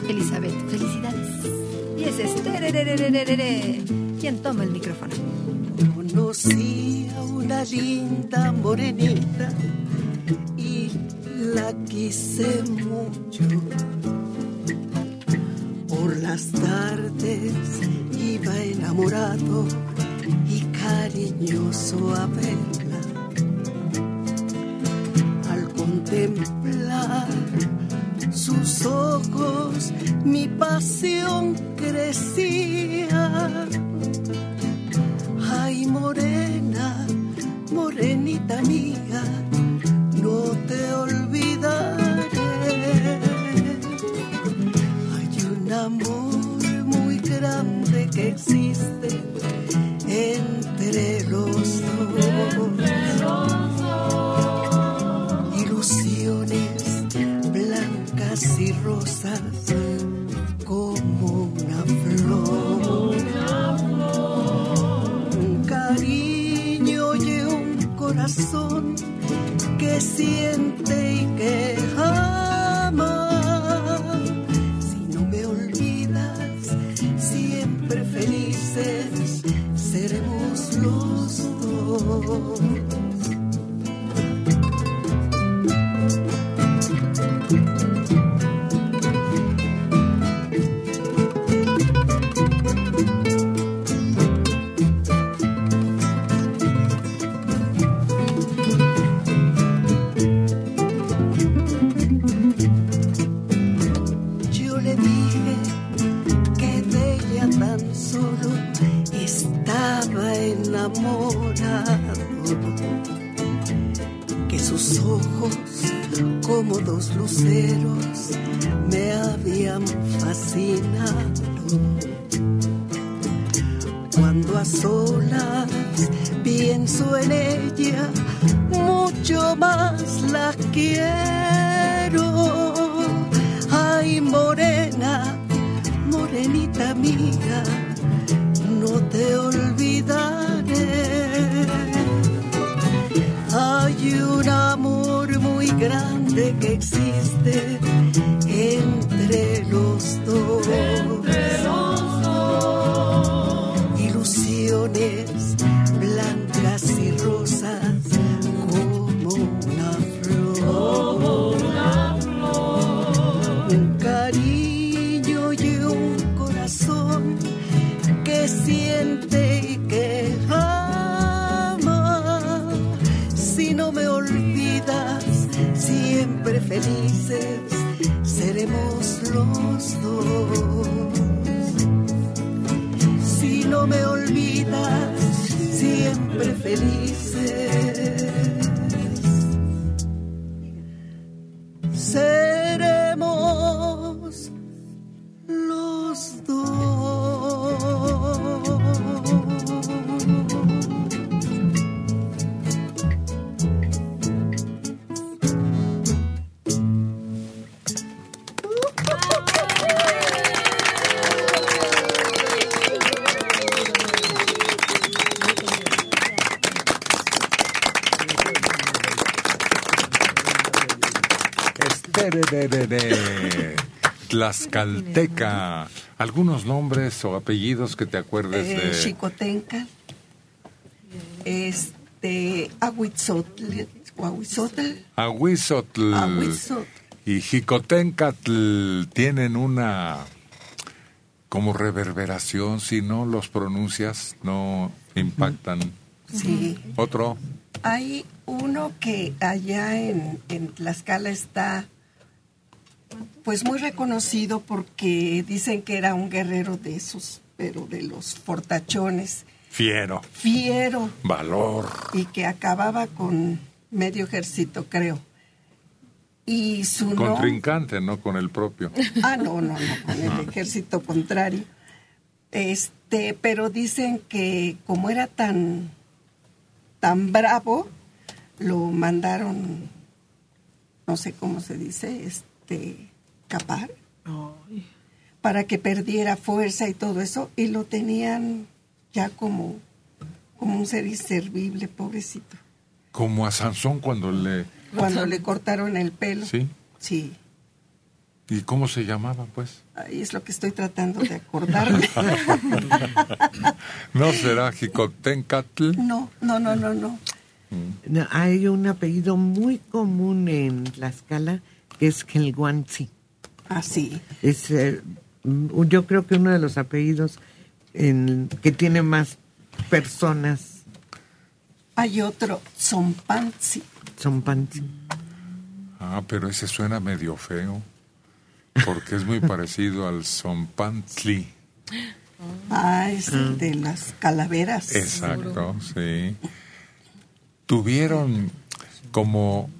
Elizabeth. Felicidades. Y es terererererere. ¿Quién toma el micrófono? Conocí a una linda morenita y la quise mucho. Por las tardes iba enamorado y cariñoso a verla. Contemplar sus ojos, mi pasión crecía. Ay, morena, que siente y Tlaxcalteca. ¿Algunos nombres o apellidos que te acuerdes Eh, de...? Xicotenca, este, Ahuitzotl, Ahuizotl, Ahuizotl Ahuizotl. y Jicotencatl tienen una como reverberación, si no los pronuncias, no impactan. Sí. Otro, Hay uno que allá en, en Tlaxcala está pues muy reconocido porque dicen que era un guerrero de esos, pero de los fortachones, fiero, fiero valor. y que acababa con medio ejército, creo. Y su. Contrincante, no con el propio. Ah, no, no, no, con el ejército contrario. Este, pero dicen que como era tan, tan bravo, lo mandaron, no sé cómo se dice, este, capar, para que perdiera fuerza y todo eso, y lo tenían ya como, como un ser inservible, pobrecito. Como a Sansón cuando le... Cuando le cortaron el pelo. ¿Sí? Sí. ¿Y cómo se llamaba, pues? Ahí es lo que estoy tratando de acordarme. ¿No será Jicotencatl? No, no, no, no, no. No, hay un apellido muy común en Tlaxcala que es Kelguanzi. Ah, sí. Es, eh, mm, yo creo que uno de los apellidos en, que tiene más personas Hay otro, Zompanzi. son Panzi. Ah, pero ese suena medio feo, porque es muy parecido al Zompantli. Ah, es el de las calaveras. Exacto, sí. Tuvieron como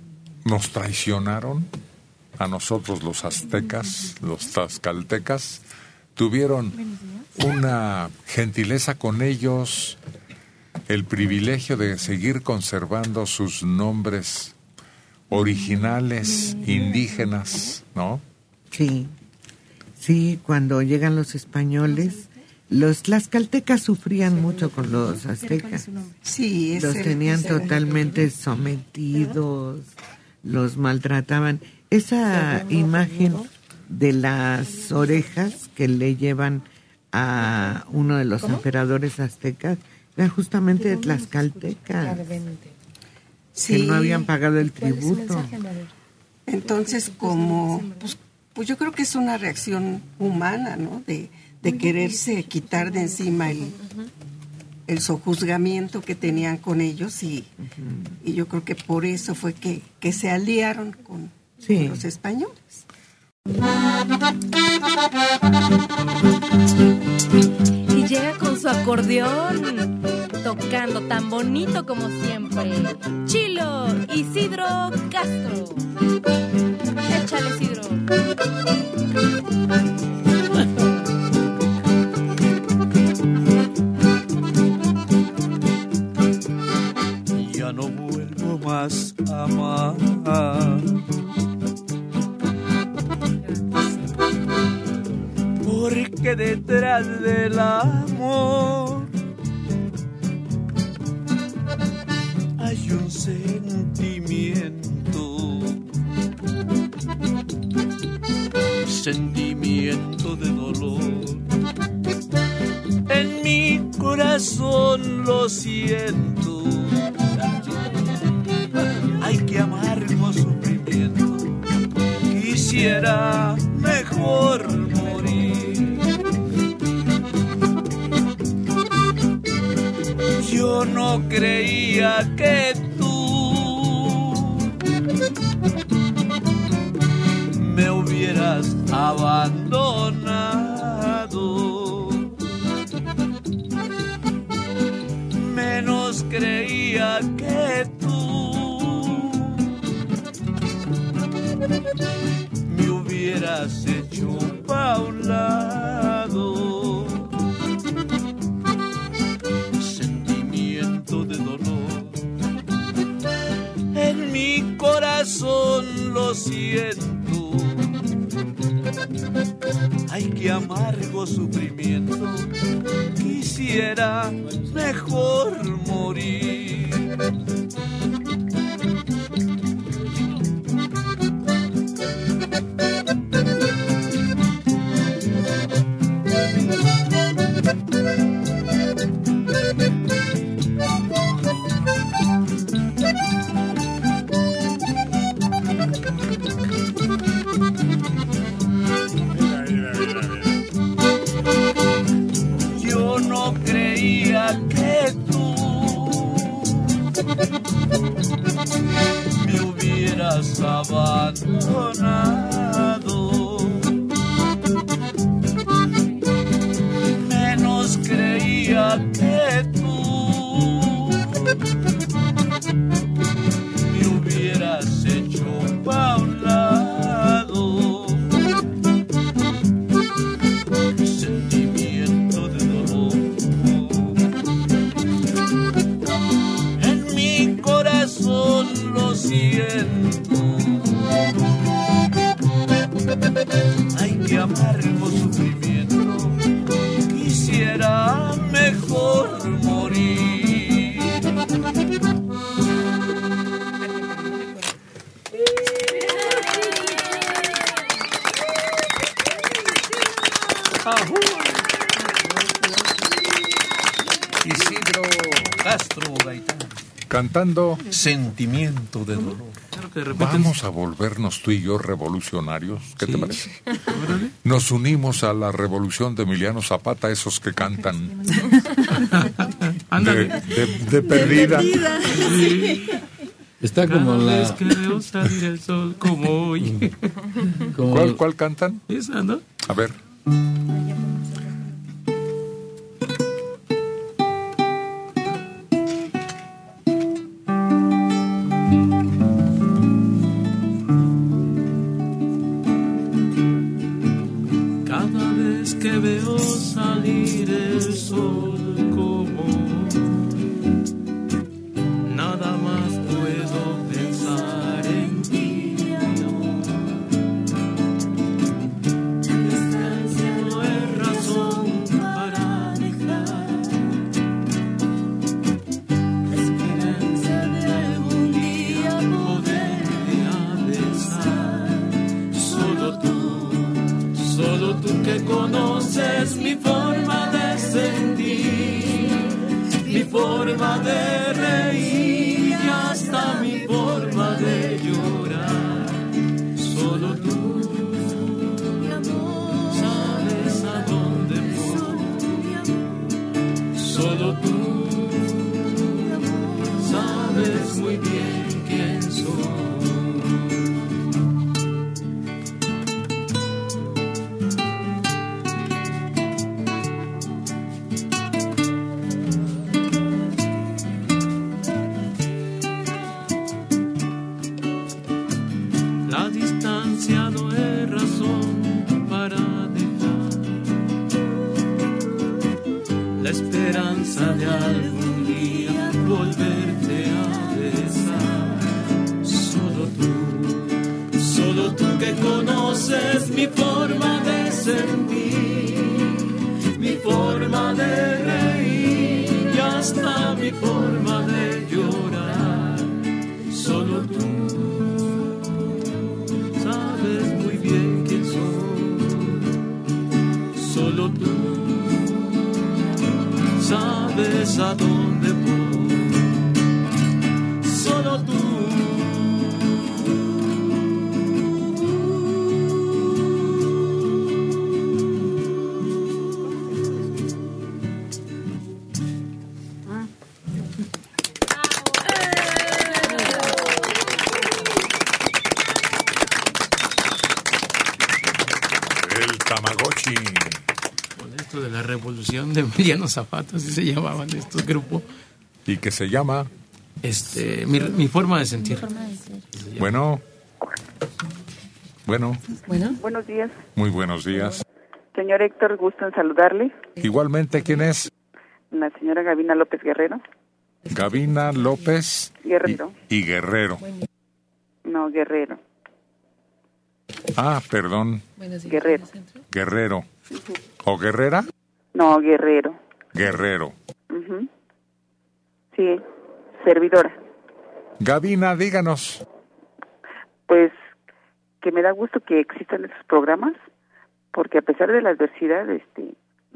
nos traicionaron a nosotros los aztecas, los tlaxcaltecas, tuvieron una gentileza con ellos, el privilegio de seguir conservando sus nombres originales, indígenas, ¿no? Sí, sí, cuando llegan los españoles, los tlaxcaltecas sufrían mucho con los aztecas. Sí, es Los tenían totalmente sometidos, los maltrataban. Esa imagen de las orejas que le llevan a uno de los emperadores aztecas era justamente de tlaxcaltecas, que Sí. no habían pagado el tributo. Entonces, como, pues, pues yo creo que es una reacción humana, ¿no? De, de quererse quitar de encima el, el sojuzgamiento que tenían con ellos y, y yo creo que por eso fue que, que se aliaron con Sí. los españoles. Y llega con su acordeón, tocando tan bonito como siempre. Chilo Isidro Castro. Échale, Isidro. Ya no vuelvo más a amar. Porque detrás del amor hay un sentimiento. Sentimiento de dolor. En mi corazón lo siento. Hay que amargo sufrimiento. Quisiera mejor morir. Yo no creía que tú me hubieras abandonado. Menos creía que tú me hubieras hecho pa' lo siento. Ay, qué amargo sufrimiento. Quisiera mejor morir. Sentimiento de dolor. Vamos a volvernos tú y yo revolucionarios. ¿Qué te parece? Nos unimos a la revolución de Emiliano Zapata, esos que cantan de, de- de perdida. Está como Cada la... vez que veo salir el sol como hoy. ¿Cuál, cuál cantan? Esa, ¿no? A ver. Emiliano Zapata, así se llamaban estos grupos. ¿Y que se llama? Este, mi, mi forma de sentir. Bueno. Bueno, Bueno. Buenos días. muy buenos días. Señor Héctor, gusto en saludarle. Igualmente, ¿quién es? La señora Gavina López Guerrero. Gavina López Guerrero. y Guerrero. No, Guerrero. Ah, perdón, Guerrero. Guerrero. ¿O Guerrera? No, Guerrero. Guerrero. Ujú. Sí, servidora. Gavina, díganos. Pues que me da gusto que existan esos programas, porque a pesar de la adversidad, este,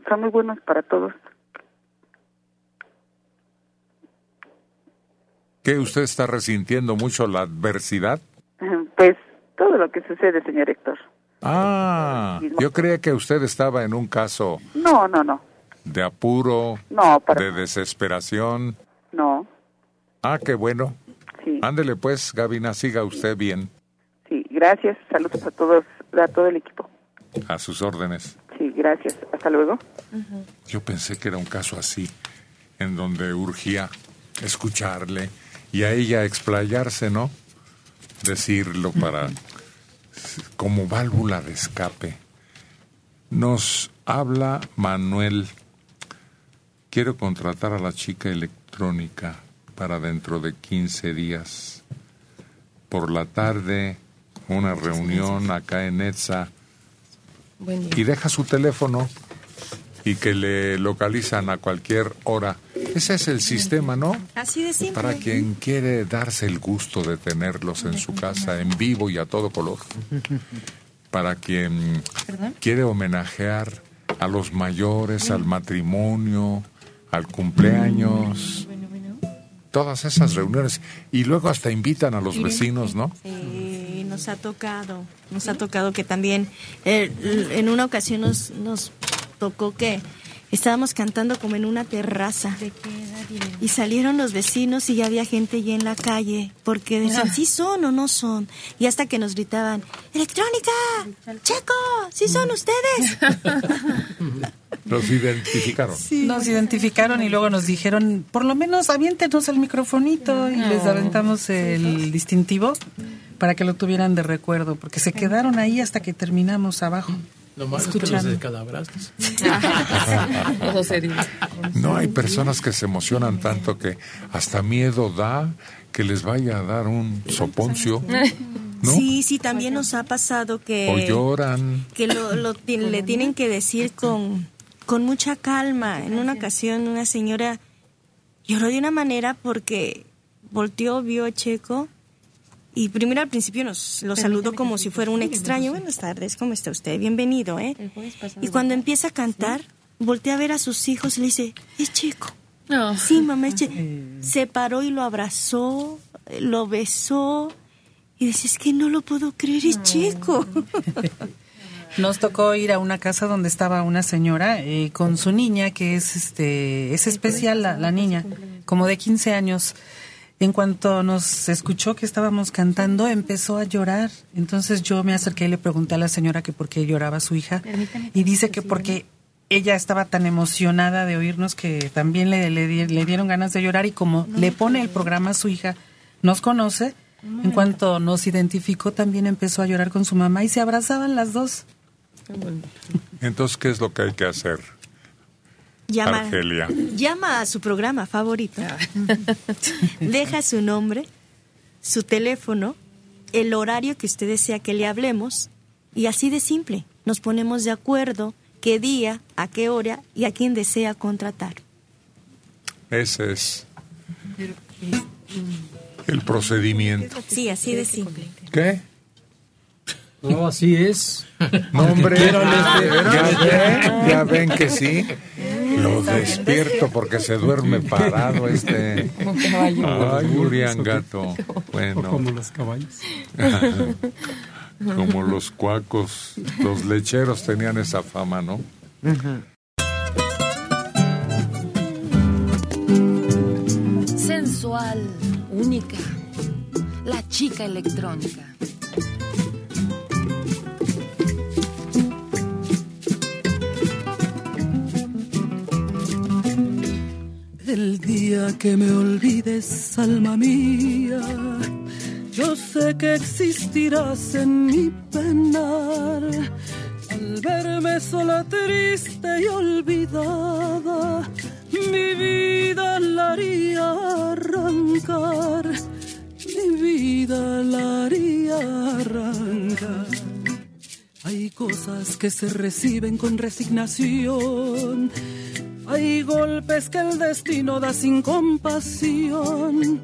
son muy buenos para todos. ¿Que usted está resintiendo mucho la adversidad? Pues todo lo que sucede, señor Héctor. Ah, yo creía que usted estaba en un caso No, no, no, de apuro, No, para- de desesperación. no. Ah, qué bueno. Sí. Ándele pues, Gavina, siga usted bien, Sí, gracias. Saludos a todos, a todo el equipo. a sus órdenes. Sí, gracias. Hasta luego. Yo pensé que era un caso así, en donde urgía escucharle y a ella explayarse, ¿no? Decirlo para como válvula de escape. Nos habla Manuel. Quiero contratar a la chica electrónica para dentro de 15 días. Por la tarde, una reunión acá en ETSA y deja su teléfono y que le localizan a cualquier hora. Ese es el sistema, ¿no? Así de simple. Para quien quiere darse el gusto de tenerlos en su casa en vivo y a todo color. Para quien ¿Perdón? quiere homenajear a los mayores, al matrimonio, al cumpleaños. Todas esas reuniones. Y luego hasta invitan a los vecinos, ¿no? Sí, nos ha tocado, nos ha tocado que también eh, en una ocasión nos, nos tocó que estábamos cantando como en una terraza. Y salieron los vecinos y ya había gente ya en la calle porque decían sí son o no son y hasta que nos gritaban electrónica, checo, sí son ustedes. Los identificaron. Nos identificaron y luego nos dijeron, por lo menos aviéntenos el microfonito y les aventamos el distintivo para que lo tuvieran de recuerdo, porque se quedaron ahí hasta que terminamos abajo. Lo malo es que los escuchando. descalabrazos. Eso sería. No hay personas que se emocionan tanto que hasta miedo da que les vaya a dar un soponcio. ¿No? Sí, sí, también nos ha pasado que O lloran. que lo, le tienen que decir con, con mucha calma. En una ocasión una señora lloró de una manera porque volteó, vio a Checo y primero al principio nos lo saludó como si fuera un extraño. Buenas tardes, ¿cómo está usted? Bienvenido, ¿eh? Y cuando empieza a cantar, voltea a ver a sus hijos y le dice, es Checo. Sí, mamá, es Checo. Se paró y lo abrazó, lo besó y dice, es que no lo puedo creer, es Checo. Nos tocó ir a una casa donde estaba una señora eh, con su niña, que es este es especial la, la niña, como de 15 años. En cuanto nos escuchó que estábamos cantando, empezó a llorar. Entonces yo me acerqué y le pregunté a la señora que por qué lloraba su hija. Y dice que porque ella estaba tan emocionada de oírnos que también le, le, di- le dieron ganas de llorar y como le pone el programa a su hija, nos conoce, en cuanto nos identificó también empezó a llorar con su mamá y se abrazaban las dos. Entonces, ¿qué es lo que hay que hacer? Llama, Argelia. llama a su programa favorito. Deja su nombre, su teléfono, el horario que usted desea que le hablemos y así de simple. Nos ponemos de acuerdo qué día, a qué hora y a quién desea contratar. Ese es el procedimiento. Sí, así de simple. ¿Qué? No, así es. No, hombre, Quiero ya, ven, ya ven que sí. Lo despierto porque se duerme parado este. Como un caballo. Ay, Uriangato. Bueno. Como los caballos. Como los cuacos. Los lecheros tenían esa fama, ¿no? Sensual, única. La chica electrónica. El día que me olvides, alma mía, yo sé que existirás en mi penar. Al verme sola, triste y olvidada, mi vida la haría arrancar, mi vida la haría arrancar. Hay cosas que se reciben con resignación. Hay golpes que el destino da sin compasión.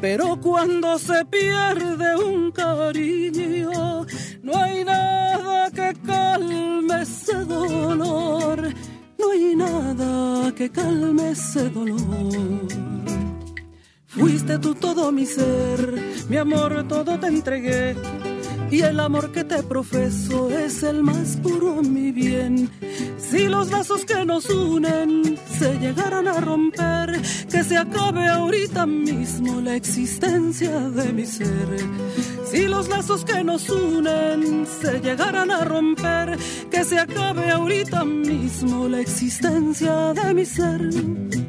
Pero cuando se pierde un cariño, no hay nada que calme ese dolor. No hay nada que calme ese dolor. Fuiste tú todo mi ser, mi amor todo te entregué. Y el amor que te profeso es el más puro mi bien. Si los lazos que nos unen se llegaran a romper, que se acabe ahorita mismo la existencia de mi ser. Si los lazos que nos unen se llegaran a romper, que se acabe ahorita mismo la existencia de mi ser.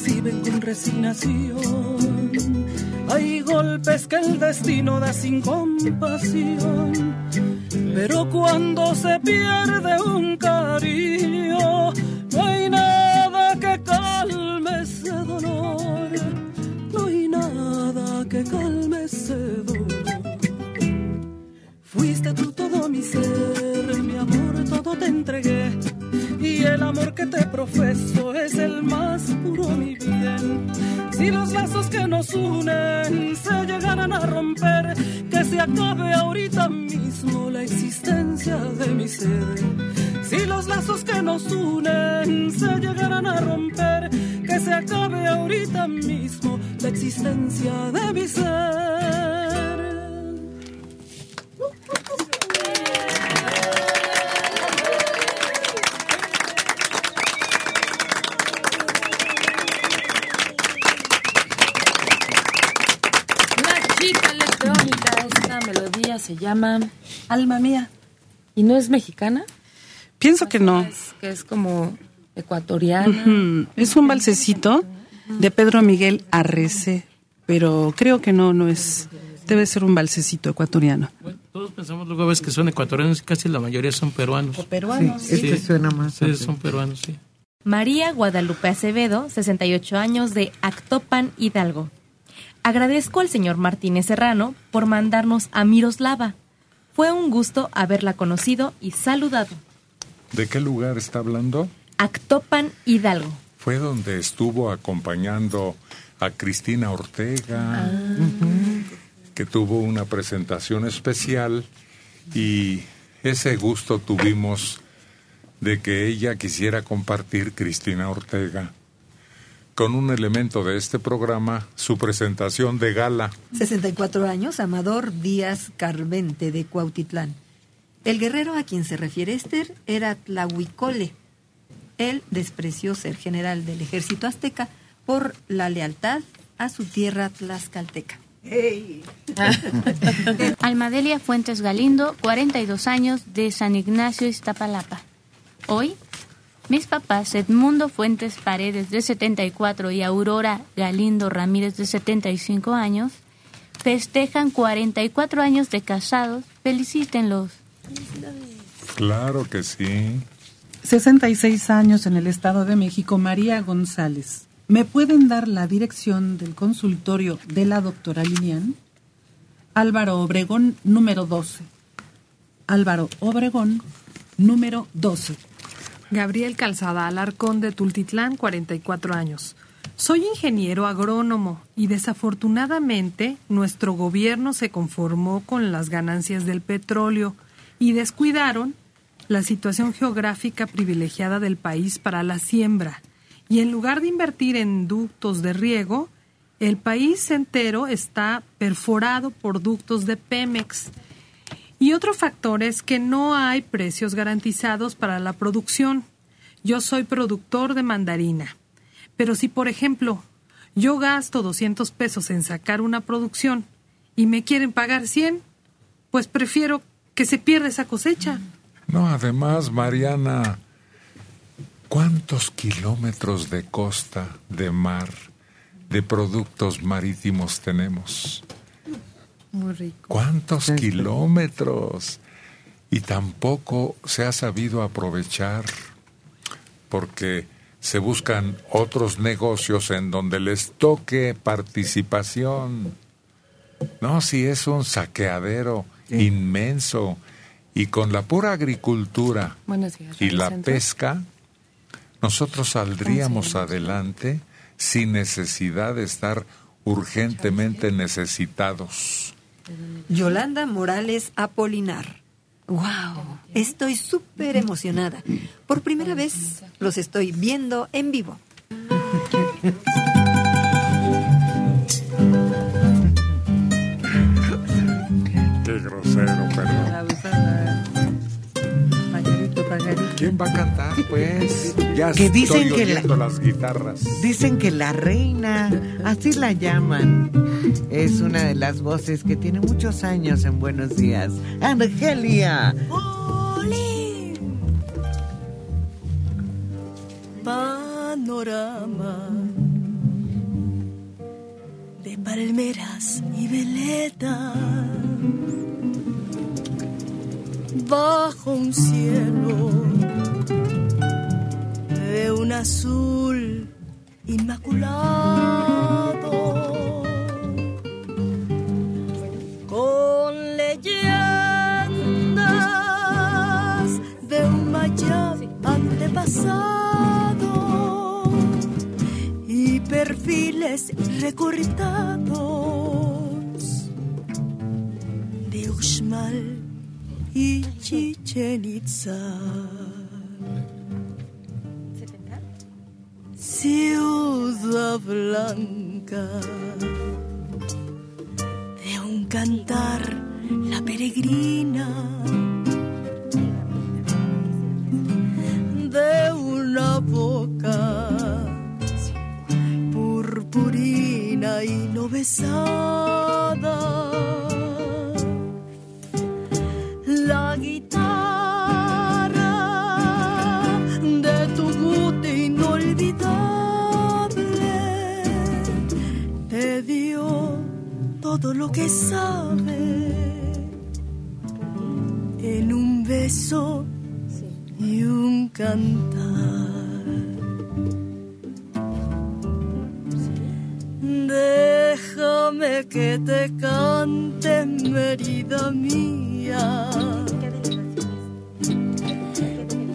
Reciben con resignación. Hay golpes que el destino da sin compasión. Pero cuando se pierde un cariño, no hay nada que calme ese dolor. No hay nada que calme ese dolor. Fuiste tú todo mi ser, mi amor, todo te entregué. Y el amor que te profeso los lazos que nos unen se llegaran a romper, que se acabe ahorita mismo la existencia de mi ser. Si los lazos que nos unen se llegaran a romper, que se acabe ahorita mismo la existencia de mi ser. Es mexicana? Pienso que no. Es, que es como ecuatoriana. Ujú. Es un balsecito de Pedro Miguel Arrece, pero creo que no, no es. Debe ser un balsecito ecuatoriano. Todos pensamos luego a veces que son ecuatorianos y casi la mayoría son peruanos. O peruanos. Sí, este suena más Sí, son peruanos, sí. María Guadalupe Acevedo, 68 años, de Actopan, Hidalgo. Agradezco al señor Martínez Serrano por mandarnos a Miroslava. Fue un gusto haberla conocido y saludado. ¿De qué lugar está hablando? Actopan, Hidalgo. Fue donde estuvo acompañando a Cristina Ortega, que tuvo una presentación especial y ese gusto tuvimos de que ella quisiera compartir, Cristina Ortega, con un elemento de este programa, su presentación de gala. 64 años, Amador Díaz Carvente de Cuautitlán. El guerrero a quien se refiere Esther era Tlahuicole. Él despreció ser general del ejército azteca por la lealtad a su tierra tlaxcalteca. Almadelia Fuentes Galindo, 42 años, de San Ignacio, Iztapalapa. Hoy, mis papás Edmundo Fuentes Paredes, de 74, y Aurora Galindo Ramírez, de 75 años, festejan 44 años de casados. Felicítenlos. Claro que sí. 66 años en el Estado de México, María González. ¿Me pueden dar la dirección del consultorio de la doctora Lilian? Álvaro Obregón, número 12. Álvaro Obregón, número 12. Gabriel Calzada Alarcón de Tultitlán, 44 años. Soy ingeniero agrónomo y desafortunadamente nuestro gobierno se conformó con las ganancias del petróleo y descuidaron la situación geográfica privilegiada del país para la siembra. Y en lugar de invertir en ductos de riego, el país entero está perforado por ductos de Pemex. Y otro factor es que no hay precios garantizados para la producción. Yo soy productor de mandarina. Pero si, por ejemplo, yo gasto 200 pesos en sacar una producción y me quieren pagar 100, pues prefiero que se pierda esa cosecha. No, además, Mariana, ¿cuántos kilómetros de costa, de mar, de productos marítimos tenemos? Muy rico. ¿Cuántos kilómetros? Y tampoco se ha sabido aprovechar porque se buscan otros negocios en donde les toque participación. No, si es un saqueadero inmenso y con la pura agricultura días. y la Centro. pesca, nosotros saldríamos adelante sin necesidad de estar urgentemente necesitados. Yolanda Morales Apolinar. ¡Wow! Estoy súper emocionada. Por primera vez los estoy viendo en vivo. ¿Quién va a cantar, pues? Ya Que dicen estoy que la- las guitarras. Dicen que la reina, así la llaman, es una de las voces que tiene muchos años en Buenos Días. Angelia. Panorama de palmeras y veletas bajo un cielo de un azul inmaculado con leyendas de un Maya antepasado y perfiles recortados de Uxmal y Chichen Itza. Ciudad blanca de un cantar la peregrina de una boca purpurina y no besada. La guitarra todo lo que sabe en un beso y un cantar. Déjame que te cante, Mérida mía.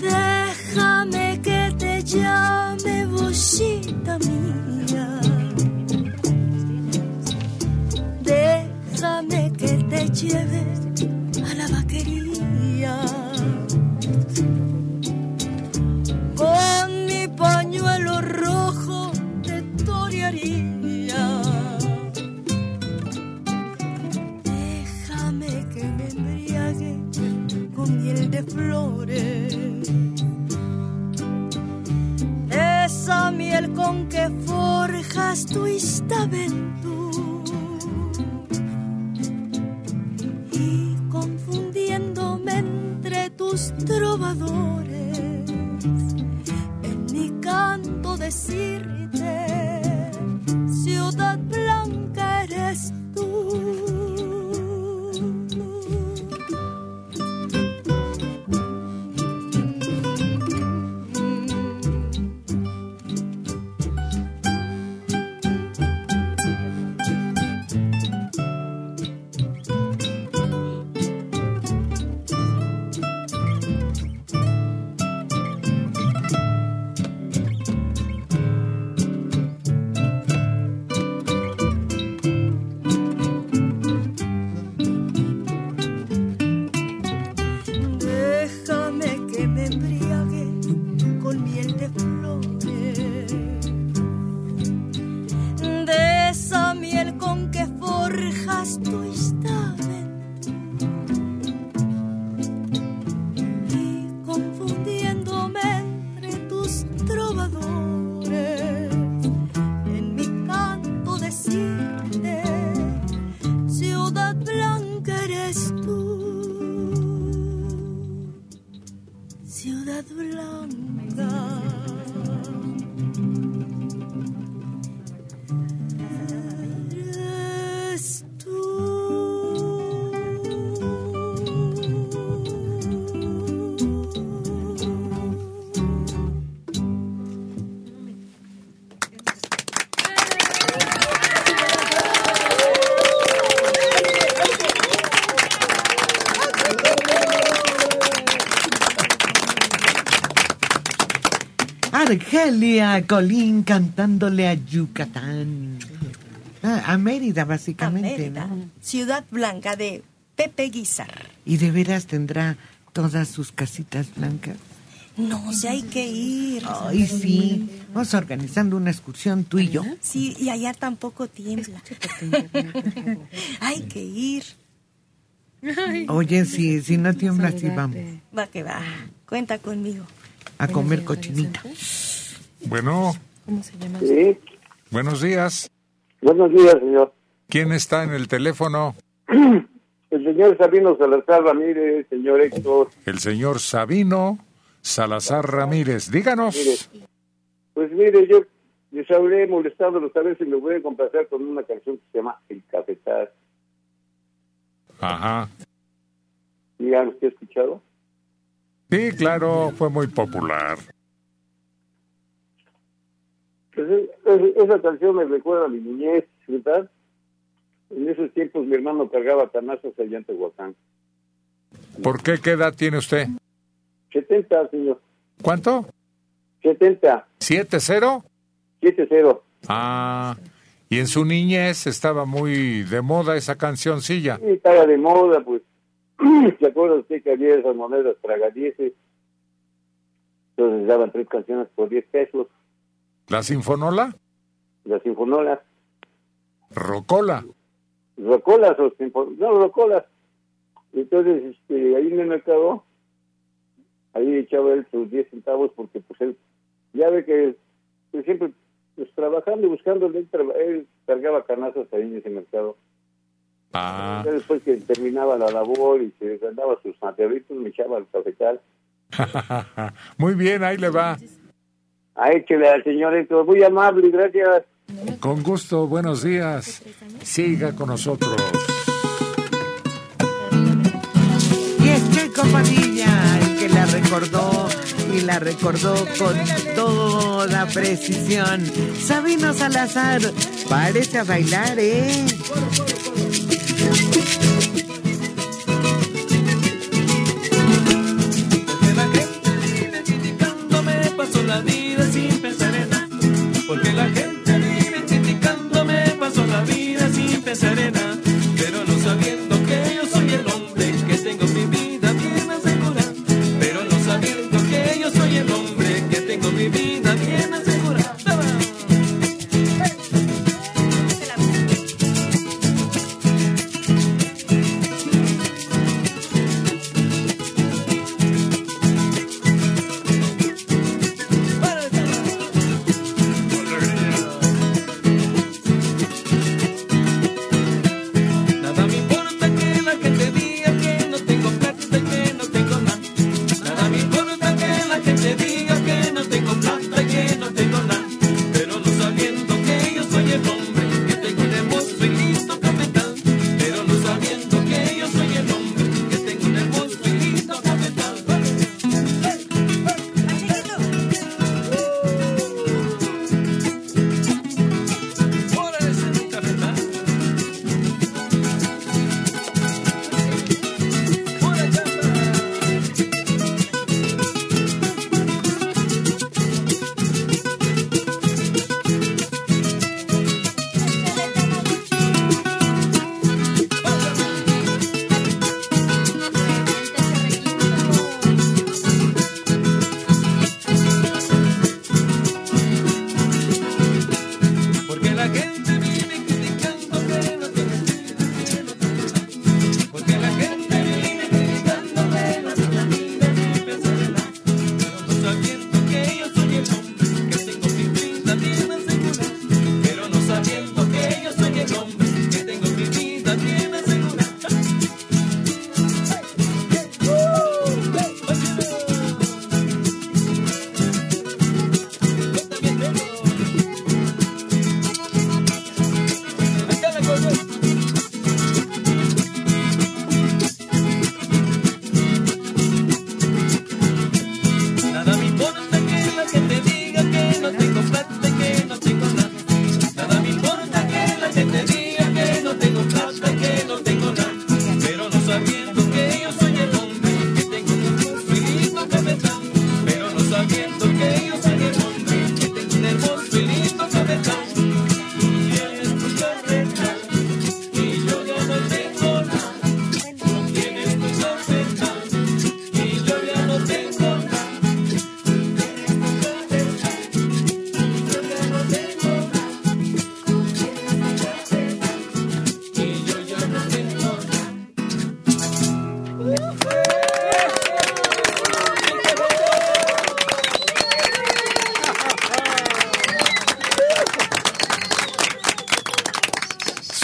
Déjame que te llame, bollita mía. Déjame que te lleve a la vaquería. Con mi pañuelo rojo te torearía. Déjame que me embriague con miel de flores. Esa miel con que forjas tu estamento. Tus trovadores, en mi canto decirte, Argelia Colín cantándole a Yucatán. Ah, a Mérida, básicamente, Mérida, ¿no? Ciudad Blanca de Pepe Guizar. Y de veras tendrá todas sus casitas blancas. No, si hay que ir. Ay, sí. Vamos organizando una excursión tú y yo. Sí, y allá tampoco tiembla. hay que ir. Oye, si, si no tiembla, sí vamos Va que va. Cuenta conmigo. a comer cochinita. Bueno, ¿Cómo se llama? Sí, buenos días. buenos días, señor. ¿Quién está en el teléfono? El señor Sabino Salazar Ramírez, señor Héctor. El señor Sabino Salazar Ramírez. Díganos. Mire, pues mire, yo les hablé molestándolos a ver si me pueden complacer con una canción que se llama El Cafetal. Ajá. Díganme, ¿usted ha escuchado? Sí, claro, fue muy popular. Pues, es- es- esa canción me recuerda a mi niñez, ¿verdad? En esos tiempos mi hermano cargaba canastas allá en Tehuacán. ¿Por qué? ¿Qué edad tiene usted? 70, señor. ¿Cuánto? 70, ¿Siete cero? 7-0. Ah, y en su niñez estaba muy de moda esa cancioncilla. Sí, estaba de moda, pues. ¿Se acuerda usted que había esas monedas tragadieces? Entonces daban tres canciones por 10 pesos. ¿La Sinfonola? Las sinfonolas. Rocola. rocolas o sinfo- no rocolas entonces este ahí en el mercado ahí echaba él sus 10 centavos porque pues él ya ve que pues, siempre pues trabajando y buscando él, traba- él cargaba canastas ahí en ese mercado Ah, Ya después que terminaba la labor y se ganaba sus materialitos me echaba al cafetal muy bien, ahí le va. A échele al señor Héctor muy amable gracias Con gusto, buenos días. Siga con nosotros. Y es Checo Padilla el que la recordó y la recordó con toda precisión. Sabino Salazar, parece a bailar, ¿eh?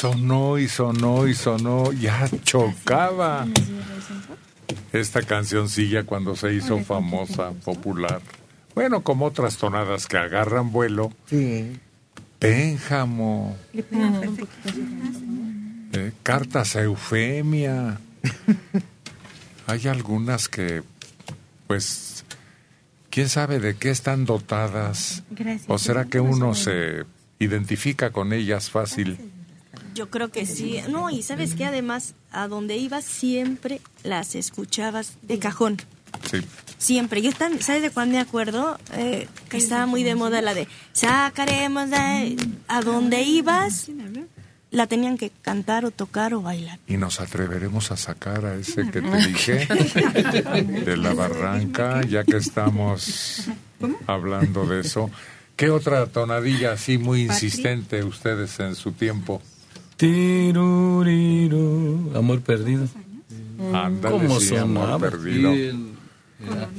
Sonó y sonó, ya chocaba. Esta cancioncilla cuando se hizo famosa, popular. Bueno, como otras tonadas que agarran vuelo. Sí. Pénjamo, eh, cartas a Eufemia. Hay algunas que, pues, quién sabe de qué están dotadas. Gracias. ¿O será que uno se identifica con ellas fácil? Yo creo que sí. No, y sabes que además a donde ibas siempre las escuchabas de cajón. Sí. Siempre. Yo también, ¿sabes de cuándo me acuerdo? Eh, que estaba muy de moda la de sacaremos de... A donde ibas, la tenían que cantar o tocar o bailar. Y nos atreveremos a sacar a ese que te dije de la barranca, ya que estamos hablando de eso. ¿Qué otra tonadilla así muy insistente ustedes en su tiempo? Tiruriru, amor perdido. Ándale, ¿Cómo sí, amor perdido. El,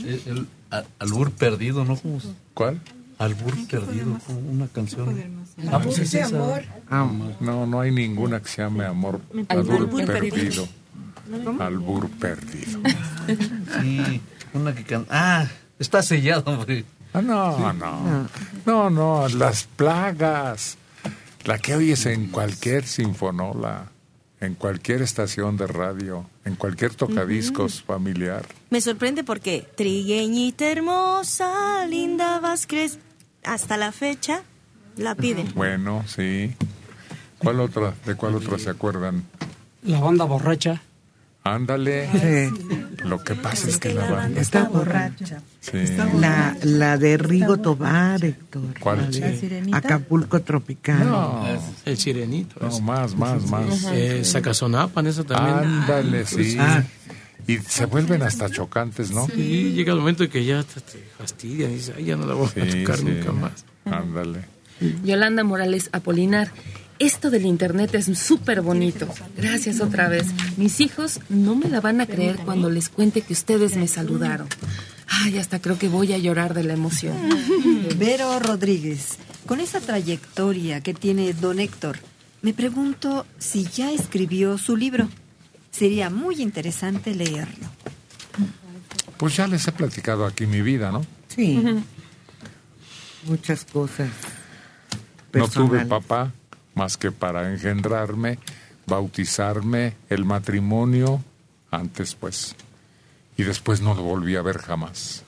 el- el al- albur perdido, ¿no? ¿Cómo se- ¿Cuál? Albur perdido, como una canción. Ah, pues es esa. No, no hay ninguna que se llame amor Albur albur perdido. perdido. Albur perdido. Sí, una que can... Ah, está sellado, hombre. Ah, no, no. No, no, las plagas. La que oyes en cualquier sinfonola, en cualquier estación de radio, en cualquier tocadiscos familiar. Me sorprende porque trigueñita hermosa, linda Vázquez, hasta la fecha la piden. Bueno, sí. ¿Cuál otra? ¿De cuál otra se acuerdan? La banda borracha. Ándale. Lo que pasa es que la banda Está borracha. Sí. La, la de Rigo Tobar, Héctor. ¿Cuál? La de. Acapulco Tropical. No. El sirenito. No, más, más, más. Eh, Sacazonapan, eso también. Ándale, sí. Ah. Y se vuelven hasta chocantes, ¿no? Sí, llega el momento en que ya te, te fastidian y dices, ay, ya no la voy a Sí, tocar sí. nunca más. Ándale. Yolanda Morales Apolinar. Esto del internet es súper bonito. Gracias otra vez. Mis hijos no me la van a creer cuando les cuente que ustedes me saludaron. Ay, hasta creo que voy a llorar de la emoción. Vero Rodríguez, con esa trayectoria que tiene don Héctor, me pregunto si ya escribió su libro. Sería muy interesante leerlo. Pues ya les he platicado aquí mi vida, ¿no? Sí. Muchas cosas. No tuve papá más que para engendrarme, bautizarme, el matrimonio, antes pues. Y después no lo volví a ver jamás.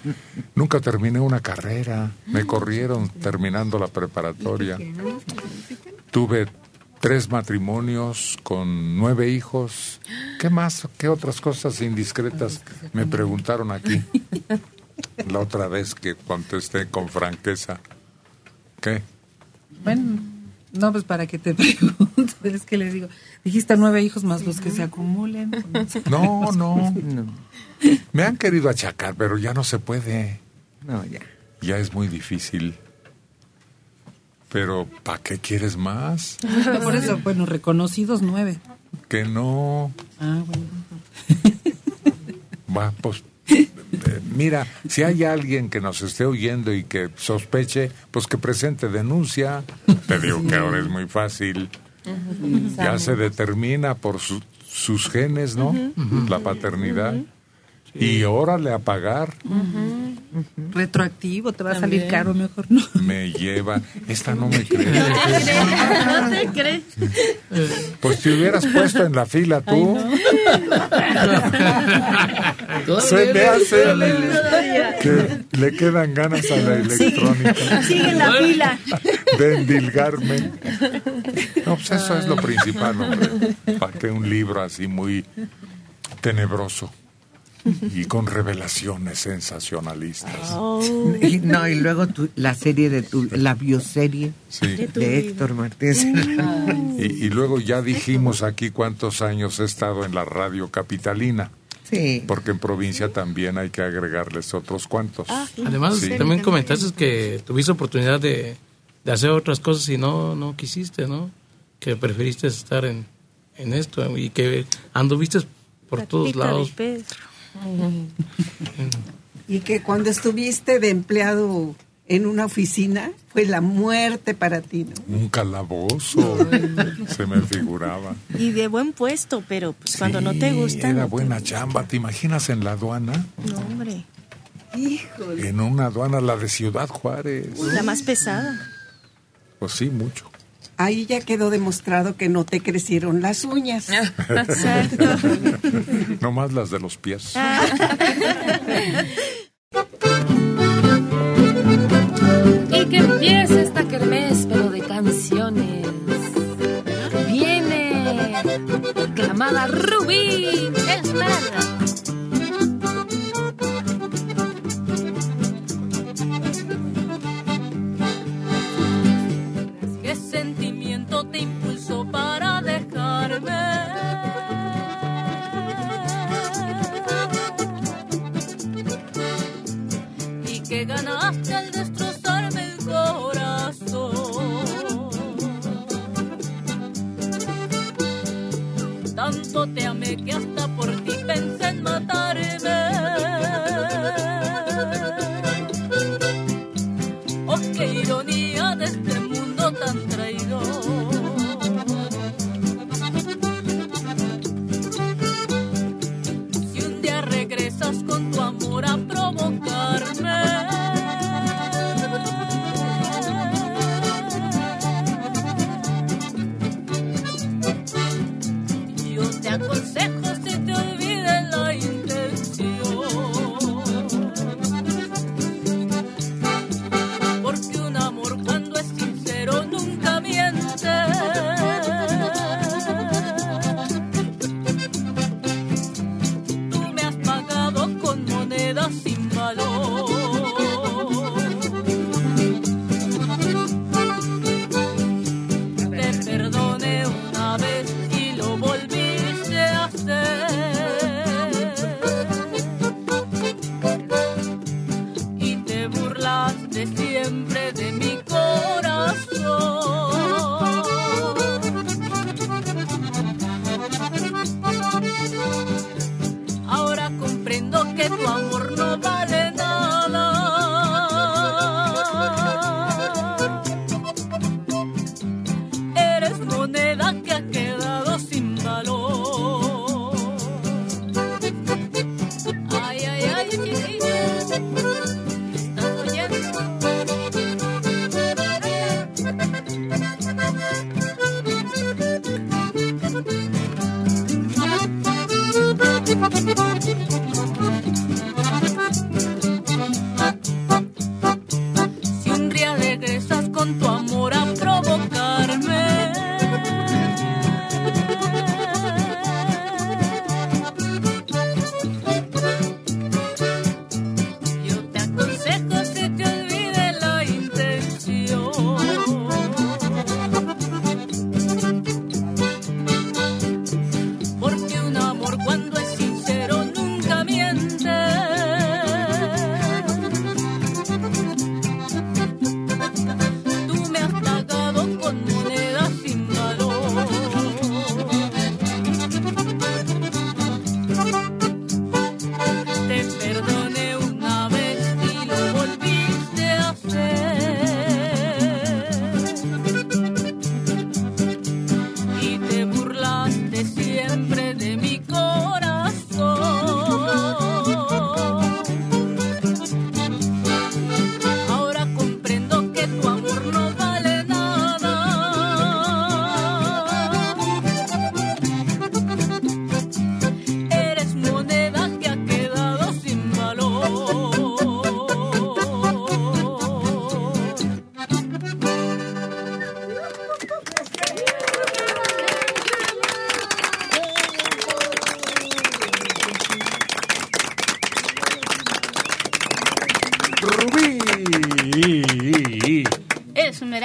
Nunca terminé una carrera, me corrieron terminando la preparatoria. Tuve tres matrimonios con nueve hijos. ¿Qué más? ¿Qué otras cosas indiscretas me preguntaron aquí? La otra vez que contesté con franqueza. ¿Qué? Bueno, no, pues para que te preguntes, es que les digo, dijiste nueve hijos más los que se acumulen. No, no. Me han querido achacar, pero ya no se puede. No, ya. Ya es muy difícil. Pero, ¿para qué quieres más? Por eso, bueno, reconocidos nueve. Que no. Ah, bueno. Va, pues. Eh, Mira, si hay alguien que nos esté oyendo y que sospeche, pues que presente denuncia. Te digo que ahora es muy fácil. Ya se determina por su- sus genes, ¿no? La paternidad. Y órale a pagar. Retroactivo, te va a salir También. caro, mejor no. Me lleva. Esta no me cree. ¿No te crees? Pues te hubieras puesto en la fila tú. Se me hace que le quedan ganas a la electrónica Sigue en la fila. de endilgarme. No, pues eso es lo principal, hombre. ¿Para qué un libro así muy tenebroso y con revelaciones sensacionalistas? Y, no, y luego tu- la serie de tu, la bioserie Sí. de Héctor Martínez. Y, y luego ya dijimos aquí cuántos años he estado en la radio capitalina. Sí. Porque en provincia también hay que agregarles otros cuantos. Además, Sí. también comentaste que tuviste oportunidad de, de hacer otras cosas y no, no quisiste, ¿no? Que preferiste estar en, en esto y que anduviste por todos lados. Y que cuando estuviste de empleado en una oficina fue la muerte para ti, ¿no? Un calabozo, se me figuraba. Y de buen puesto, pero pues cuando no te gusta. Era no te- buena chamba, ¿te imaginas en la aduana? No, hombre. Híjole. En una aduana, la de Ciudad Juárez. La más pesada. Pues sí, mucho. Ahí ya quedó demostrado que no te crecieron las uñas. No más las de los pies. Y que empiece esta kermés, pero de canciones. Viene la amada Rubí que hasta por ti pensé en matarme.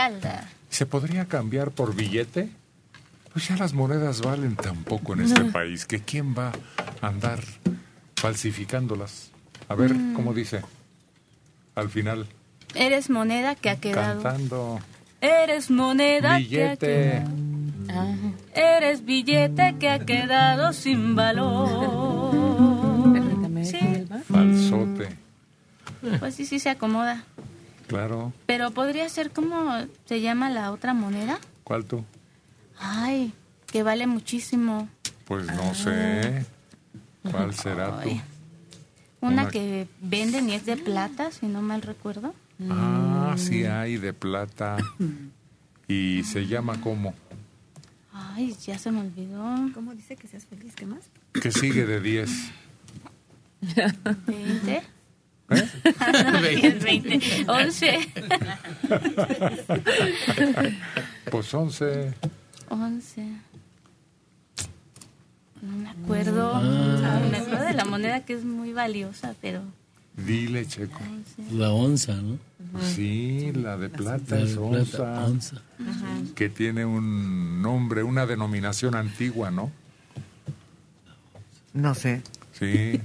Esmeralda. ¿Se podría cambiar por billete? Pues ya las monedas valen tan poco en este No. país que quién va a andar falsificándolas. A ver, Mm. ¿cómo dice? Al final, Eres moneda que ha quedado. cantando. Eres moneda Billete. que ha quedado. Eres billete que ha quedado sin valor. Sí. Falsote. Pues sí, sí se acomoda. Claro. Pero podría ser como se llama la otra moneda. ¿Cuál tú? Ay, que vale muchísimo. Pues no sé. ¿Cuál será tú? Una Una- que venden y es de plata, si no mal recuerdo. Ah, sí hay de plata. Y se llama como. Ay, ya se me olvidó. ¿Cómo dice que seas feliz? ¿Qué más? Que sigue de 10. ¿Veinte? ¿Eh? Ah, no, es 20. 11. Pues 11. 11. No me acuerdo. Ah. Me acuerdo de la moneda que es muy valiosa, pero. Dile, Checo. La onza, ¿no? Sí, la de plata La es de plata, onza. onza. Que tiene un nombre, una denominación antigua, ¿no? No sé. Sí.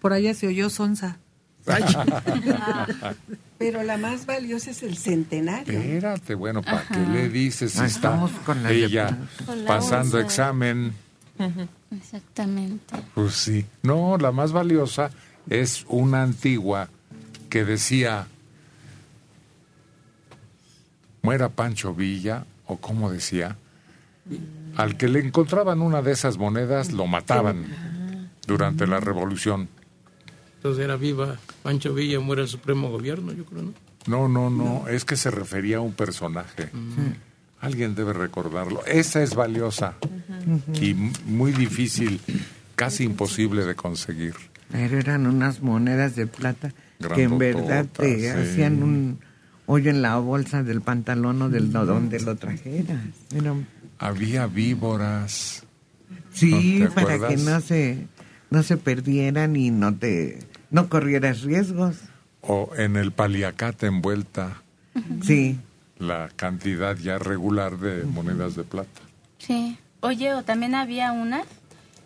Por allá se oyó Sonsa. Pero la más valiosa es el centenario. Espérate, bueno, ¿para Ajá. qué le dices si Ah, está estamos con la ella plata. Con la pasando examen? Exactamente. Pues sí. No, la más valiosa es una antigua que decía, muera Pancho Villa, o como decía, al que le encontraban una de esas monedas lo mataban durante la revolución. Entonces era viva Pancho Villa, muere el Supremo Gobierno, yo creo, ¿no? No, no, no, es que se refería a un personaje. Alguien debe recordarlo. Esa es valiosa y m- muy difícil, casi imposible de conseguir. Pero eran unas monedas de plata que en verdad te sí. hacían un hoyo en la bolsa del pantalón o del no donde lo trajeras. Eran- Había víboras. sí, ¿No para que no se no se perdieran y no te no corrieras riesgos. O en el paliacate envuelta Sí. la cantidad ya regular de monedas de plata. Sí. Oye, o también había unas.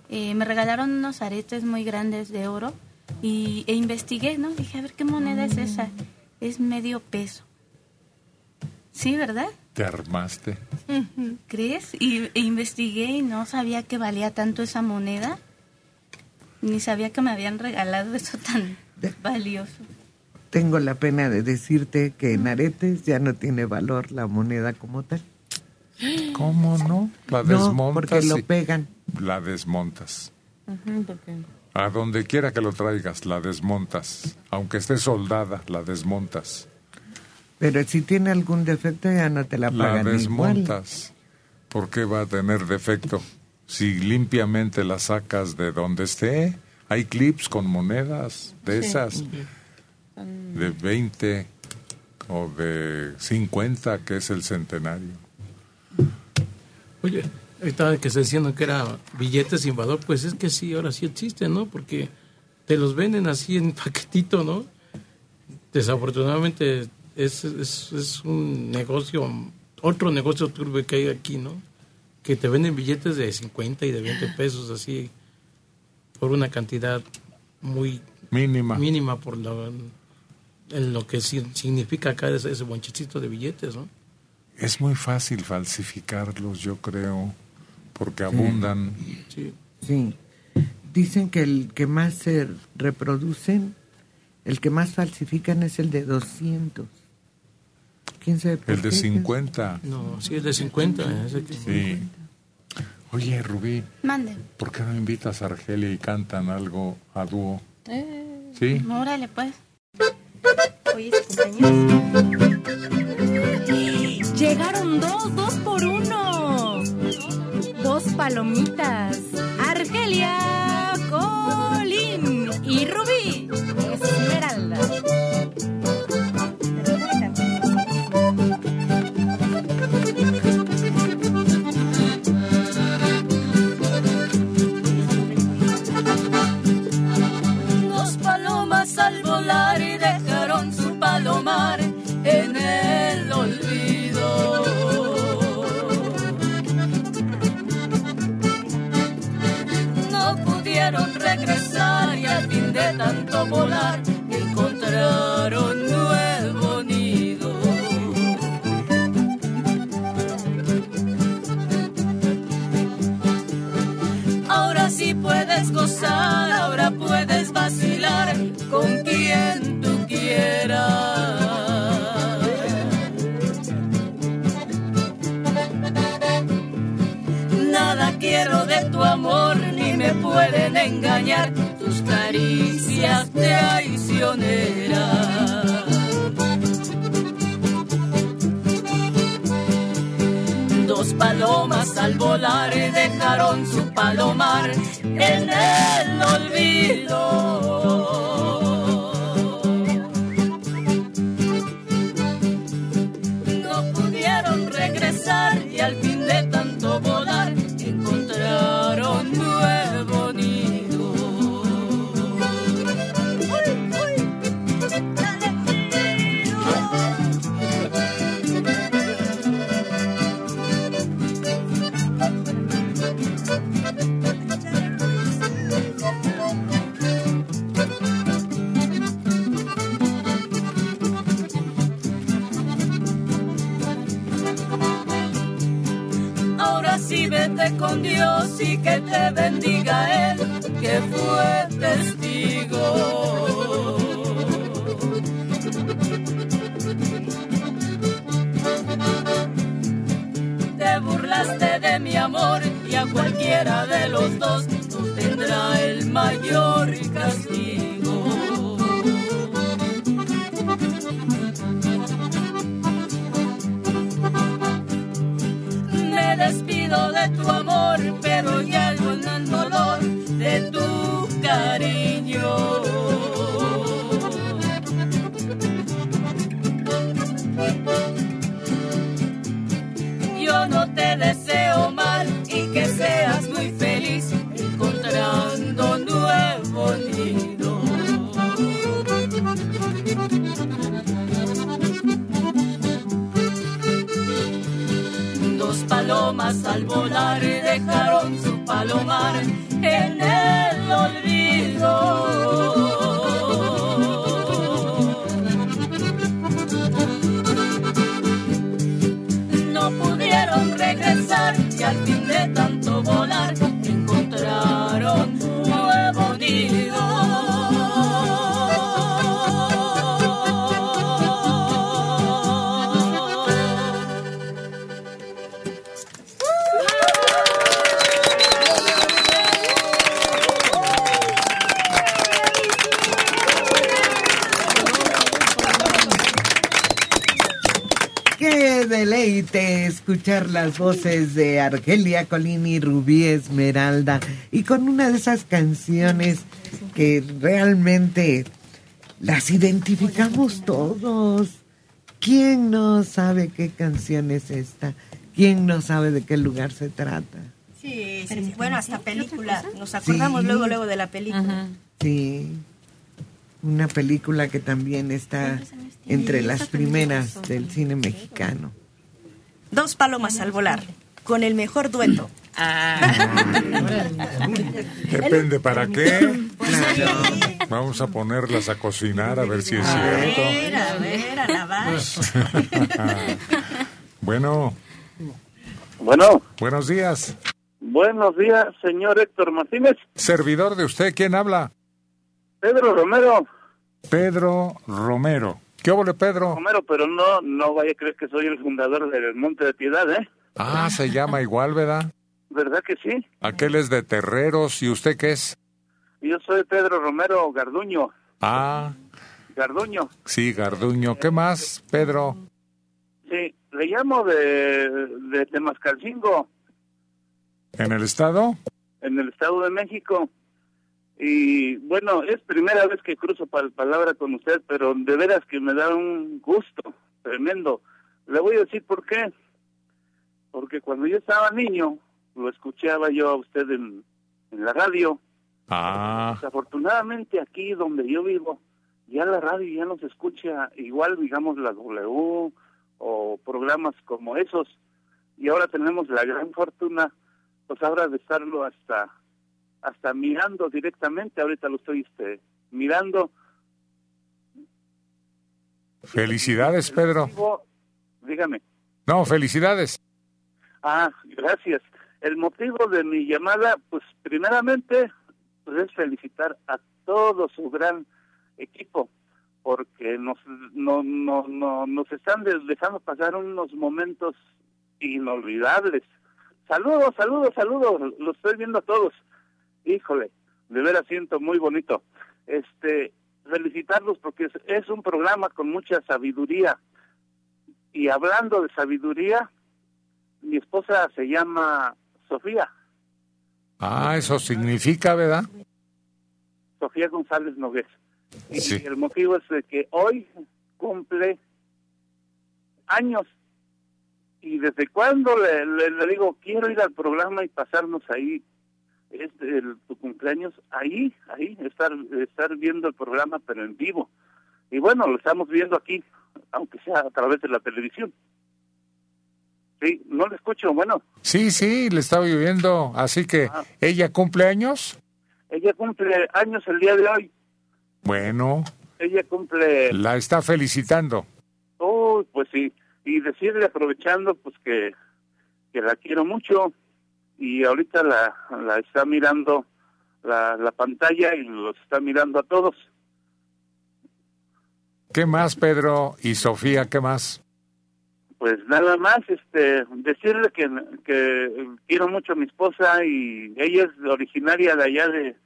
eh, me regalaron unos aretes muy grandes de oro y, e investigué, ¿no? Dije, a ver qué moneda es esa. Es medio peso. Sí, ¿verdad? Te armaste. ¿Crees? Y e investigué y no sabía que valía tanto esa moneda. Ni sabía que me habían regalado eso tan valioso. Tengo la pena de decirte que en aretes ya no tiene valor la moneda como tal. ¿Cómo no? La No, desmontas. porque lo pegan. La desmontas. porque A donde quiera que lo traigas, la desmontas. Aunque esté soldada, la desmontas. Pero si tiene algún defecto ya no te la La pagan igual. desmontas. ¿Por qué va a tener defecto? Si limpiamente la sacas de donde esté, hay clips con monedas de Sí. esas, de 20 o de 50, que es el centenario. Oye, ahorita que se diciendo que era billetes sin valor, pues es que sí, ahora sí existen, ¿no? Porque te los venden así en paquetito, ¿no? Desafortunadamente es, es, es un negocio, otro negocio turbio que hay aquí, ¿no? Que te venden billetes de 50 y de 20 pesos así por una cantidad muy mínima, mínima por lo, en lo que si- significa acá ese, ese bonchecito de billetes, ¿no? Es muy fácil falsificarlos, yo creo, porque abundan. Sí. Sí. Dicen que el que más se reproducen, el que más falsifican es el de 200. ¿Quién sabe por El de qué? 50. No, sí, es de 50. ese que- Sí. Oye, Rubí, Mande. ¿por qué no invitas a Argelia y cantan algo a dúo? Eh, ¿Sí? Órale, pues. Es cumpleaños. Llegaron dos, dos por uno. Dos palomitas. Argelia, Colín y Rubí. Esmeralda. de tanto volar encontraron nuevo nido. Ahora sí puedes gozar, ahora puedes vacilar con quien tú quieras. Nada quiero de tu amor, ni me pueden engañar tus caricias traicioneras. Dos palomas al volar dejaron su palomar en el olvido. Dios y que te bendiga Él, que fue testigo. Te burlaste de mi amor y a cualquiera de los dos nos tendrá el mayor castigo. Me despido de tu amor, pero ya con el dolor de tu cariño. Yo no te deseo mal y que seas muy feliz encontrando nuevo nido. Dos palomas al volar dejaron su palomar escuchar las voces de Argelia Colini, Rubí Esmeralda y con una de esas canciones que realmente las identificamos todos. ¿Quién no sabe qué canción es esta? ¿Quién no sabe de qué lugar se trata? Sí, sí, sí. Bueno, hasta película. Nos acordamos Sí. luego, luego de la película. Sí, una película que también está entre las primeras del cine mexicano. Dos palomas al volar, con el mejor dueto. Depende para qué. Vamos a ponerlas a cocinar a ver si es cierto. ver, a ver, a lavar. Bueno, Bueno, buenos días. buenos días, señor Héctor Martínez. Servidor de usted, ¿quién habla? Pedro Romero. Pedro Romero. ¿Qué óvole, Pedro? Romero, pero no, no vaya a creer que soy el fundador del Monte de Piedad, ¿eh? Ah, se llama igual, ¿verdad? ¿Verdad que sí? Aquel es de Terreros. ¿Y usted qué es? Yo soy Pedro Romero Garduño. Ah, Garduño. sí, Garduño. ¿Qué más, Pedro? Sí, le llamo de, de Temascalcingo, ¿En el estado? en el Estado de México. Y bueno, es primera vez que cruzo pal- palabra con usted, pero de veras que me da un gusto tremendo. Le voy a decir por qué. Porque cuando yo estaba niño, lo escuchaba yo a usted en, en la radio. Ah, Desafortunadamente aquí donde yo vivo, ya la radio ya no se escucha igual, digamos, la W o programas como esos. Y ahora tenemos la gran fortuna, pues ahora de estarlo hasta hasta mirando directamente. Ahorita lo estoy este, mirando. felicidades, Pedro. Dígame. No, felicidades. Ah, gracias. El motivo de mi llamada, pues primeramente, pues es felicitar a todo su gran equipo, porque nos, no, no, no, nos están de- dejando pasar unos momentos inolvidables. Saludos, saludos, saludos, lo estoy viendo a todos. Híjole, de veras siento muy bonito. Este, felicitarlos porque es, es un programa con mucha sabiduría. Y hablando de sabiduría, mi esposa se llama Sofía, Ah, eso significa, ¿verdad? Sofía González Nogués. Y Sí. el motivo es de que hoy cumple años. Y desde cuando le, le- le digo, quiero ir al programa y pasarnos ahí, es el, tu cumpleaños, ahí, ahí, estar, estar viendo el programa, pero en vivo. Y bueno, lo estamos viendo aquí, aunque sea a través de la televisión. Sí, no le escucho, bueno, Sí, sí, le estaba viendo. Así que, ¿ella cumple años? ella cumple años el día de hoy, Bueno, ella cumple la está felicitando. Oh, pues sí, y decirle aprovechando pues que, que la quiero mucho y ahorita la, la está mirando la, la pantalla y los está mirando a todos. ¿Qué más, Pedro? Y Sofía, ¿qué más? Pues nada más, este, decirle que, que quiero mucho a mi esposa y ella es originaria de allá de,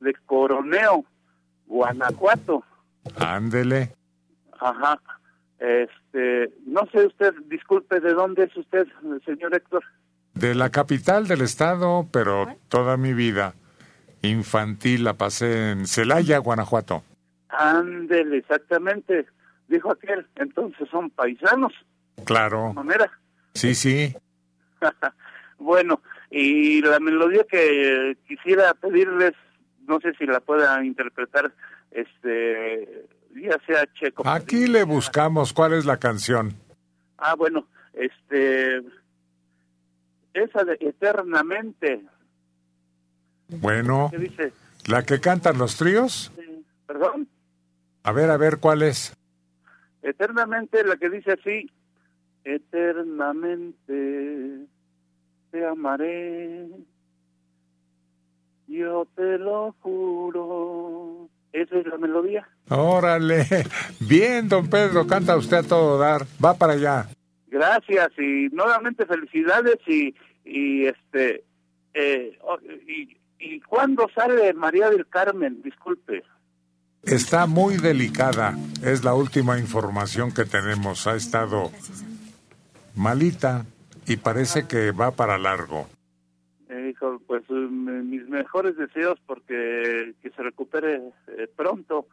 de Coroneo, Guanajuato. Ándele. Ajá. Este, no sé usted, disculpe, ¿de dónde es usted, señor Héctor? De la capital del estado, pero toda mi vida infantil la pasé en Celaya, Guanajuato. Ándele, exactamente, dijo aquel. Entonces son paisanos, Claro. de manera. Sí, sí. bueno, y la melodía que quisiera pedirles, no sé si la pueda interpretar, este, ya sea checo. Aquí le buscamos cuál es la canción. Ah, bueno, este, esa de Eternamente, Bueno, ¿qué dice? la que cantan los tríos. Perdón, A ver, a ver, ¿cuál es? Eternamente, la que dice así, Eternamente te amaré, yo te lo juro. Esa es la melodía. Órale. Bien, don Pedro, canta usted a todo dar. Va para allá. Gracias y nuevamente felicidades y, y este, eh, oh, y, y cuándo sale María del Carmen, disculpe. Está muy delicada. Es la última información que tenemos. Ha estado malita y parece que va para largo. Eh, hijo, pues me- mis mejores deseos porque que se recupere eh, pronto,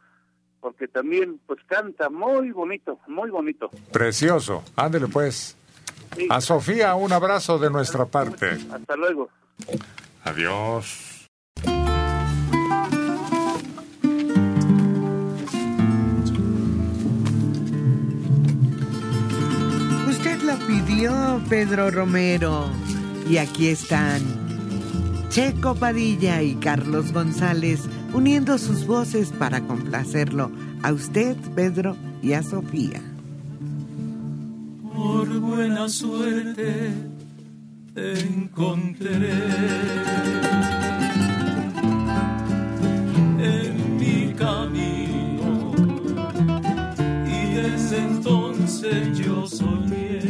porque también pues canta muy bonito, muy bonito. Precioso. Ándele pues. Sí. A Sofía, un abrazo de nuestra parte. Hasta luego. Adiós. Usted la pidió, Pedro Romero. Y aquí están Checo Padilla y Carlos González uniendo sus voces para complacerlo a usted, Pedro, y a Sofía. Por buena suerte te encontré en mi camino y desde entonces yo soñé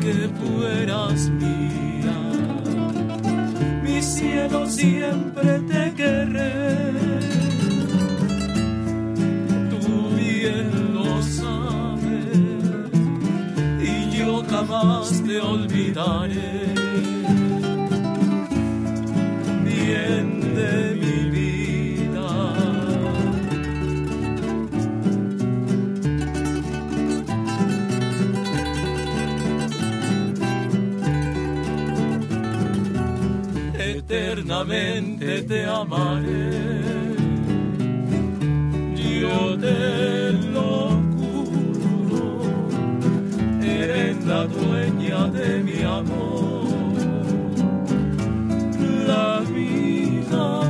que fueras mi cielo siempre te querré. Tú bien lo sabes y yo jamás te olvidaré. Bien de Eternamente te amaré. Yo te lo juro, eres la dueña de mi amor, la vida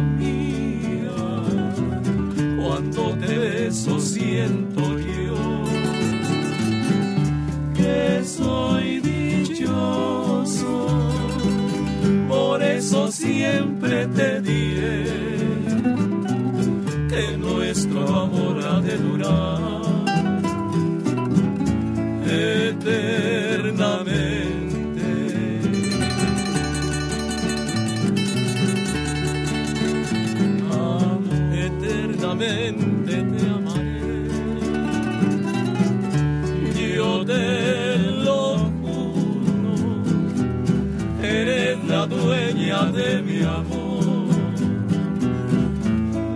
eso siempre te diré que nuestro amor ha de durar eternamente. Ah, eternamente de mi amor.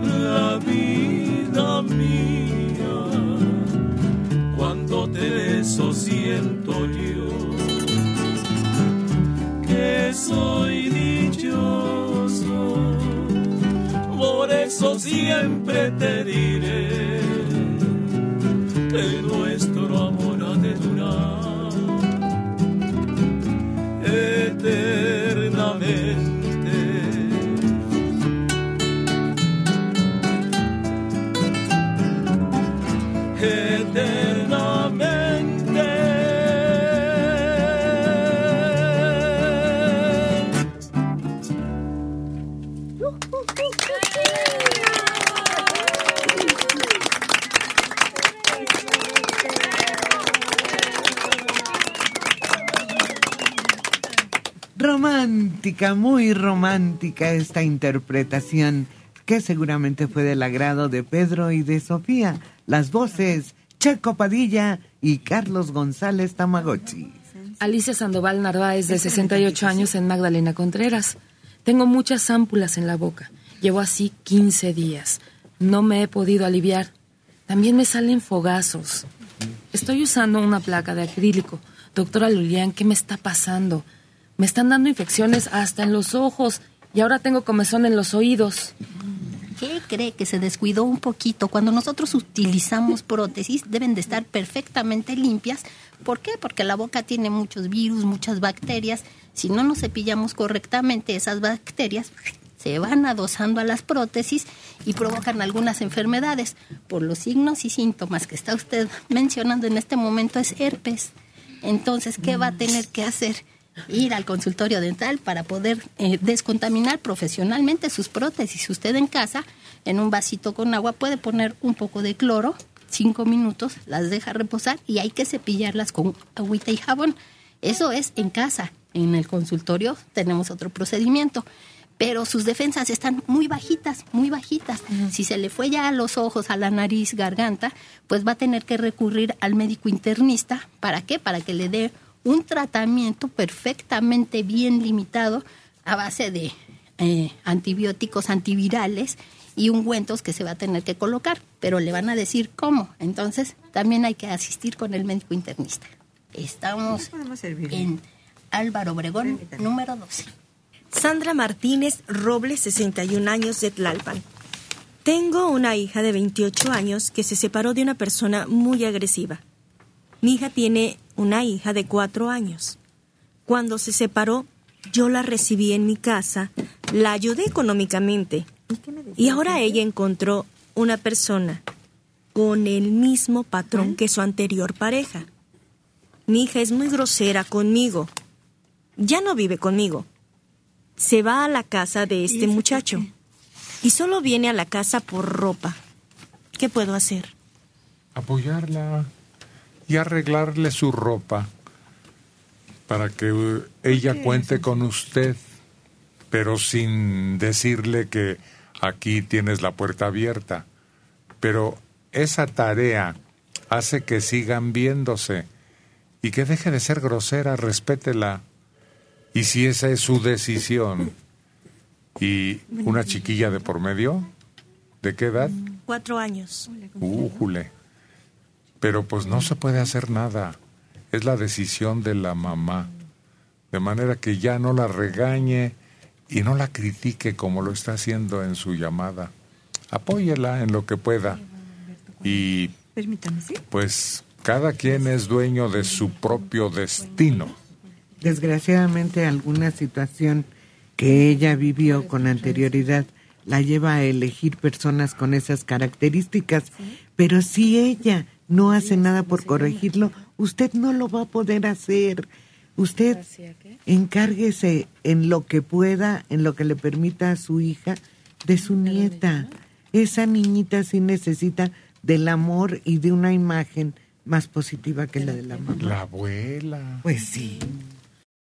La vida mía, cuando te beso siento yo que soy dichoso. Por eso siempre te diré que Romántica, muy romántica esta interpretación que seguramente fue del agrado de Pedro y de Sofía. Las voces Checo Padilla y Carlos González Tamagotchi. Alicia Sandoval Narváez, de 68 años, en Magdalena Contreras. Tengo muchas ámpulas en la boca. Llevo así 15 días. No me he podido aliviar. También me salen fogazos. Estoy usando una placa de acrílico. Doctora Lulián, ¿qué me está pasando? Me están dando infecciones hasta en los ojos y ahora tengo comezón en los oídos. ¿Qué cree que se descuidó un poquito? Cuando nosotros utilizamos prótesis deben de estar perfectamente limpias. ¿Por qué? Porque la boca tiene muchos virus, muchas bacterias. Si no nos cepillamos correctamente, esas bacterias se van adosando a las prótesis y provocan algunas enfermedades. Por los signos y síntomas que está usted mencionando en este momento es herpes. Entonces, ¿qué va a tener que hacer? Ir al consultorio dental para poder eh, descontaminar profesionalmente sus prótesis. Usted en casa, en un vasito con agua, puede poner un poco de cloro, cinco minutos, las deja reposar y hay que cepillarlas con agüita y jabón. Eso es en casa. En el consultorio tenemos otro procedimiento. Pero sus defensas están muy bajitas, muy bajitas. Si se le fue ya a los ojos, a la nariz, garganta, pues va a tener que recurrir al médico internista. ¿Para qué? Para que le dé un tratamiento perfectamente bien limitado a base de eh, antibióticos antivirales y ungüentos que se va a tener que colocar, pero le van a decir cómo. Entonces, también hay que asistir con el médico internista. Estamos en Álvaro Obregón, número 12. Sandra Martínez Robles, 61 años de Tlalpan. Tengo una hija de 28 años que se separó de una persona muy agresiva. Mi hija tiene una hija de 4 años. Cuando se separó, yo la recibí en mi casa, la ayudé económicamente y ahora ella encontró una persona con el mismo patrón que su anterior pareja. Mi hija es muy grosera conmigo. Ya no vive conmigo. Se va a la casa de este muchacho y solo viene a la casa por ropa. ¿Qué puedo hacer? Apoyarla y arreglarle su ropa para que uh, ella cuente con usted, pero sin decirle que aquí tienes la puerta abierta. Pero esa tarea hace que sigan viéndose y que deje de ser grosera, respétela. Y si esa es su decisión y una chiquilla de por medio, ¿de qué edad? Cuatro años. Újule. Pero pues no se puede hacer nada. Es la decisión de la mamá. De manera que ya no la regañe y no la critique como lo está haciendo en su llamada. Apóyela en lo que pueda. Y pues cada quien es dueño de su propio destino. Desgraciadamente alguna situación que ella vivió con anterioridad la lleva a elegir personas con esas características, pero si ella no hace nada por corregirlo, usted no lo va a poder hacer. Usted encárguese en lo que pueda, en lo que le permita a su hija, de su nieta. Esa niñita sí necesita del amor y de una imagen más positiva que la de la mamá. La abuela. Pues sí.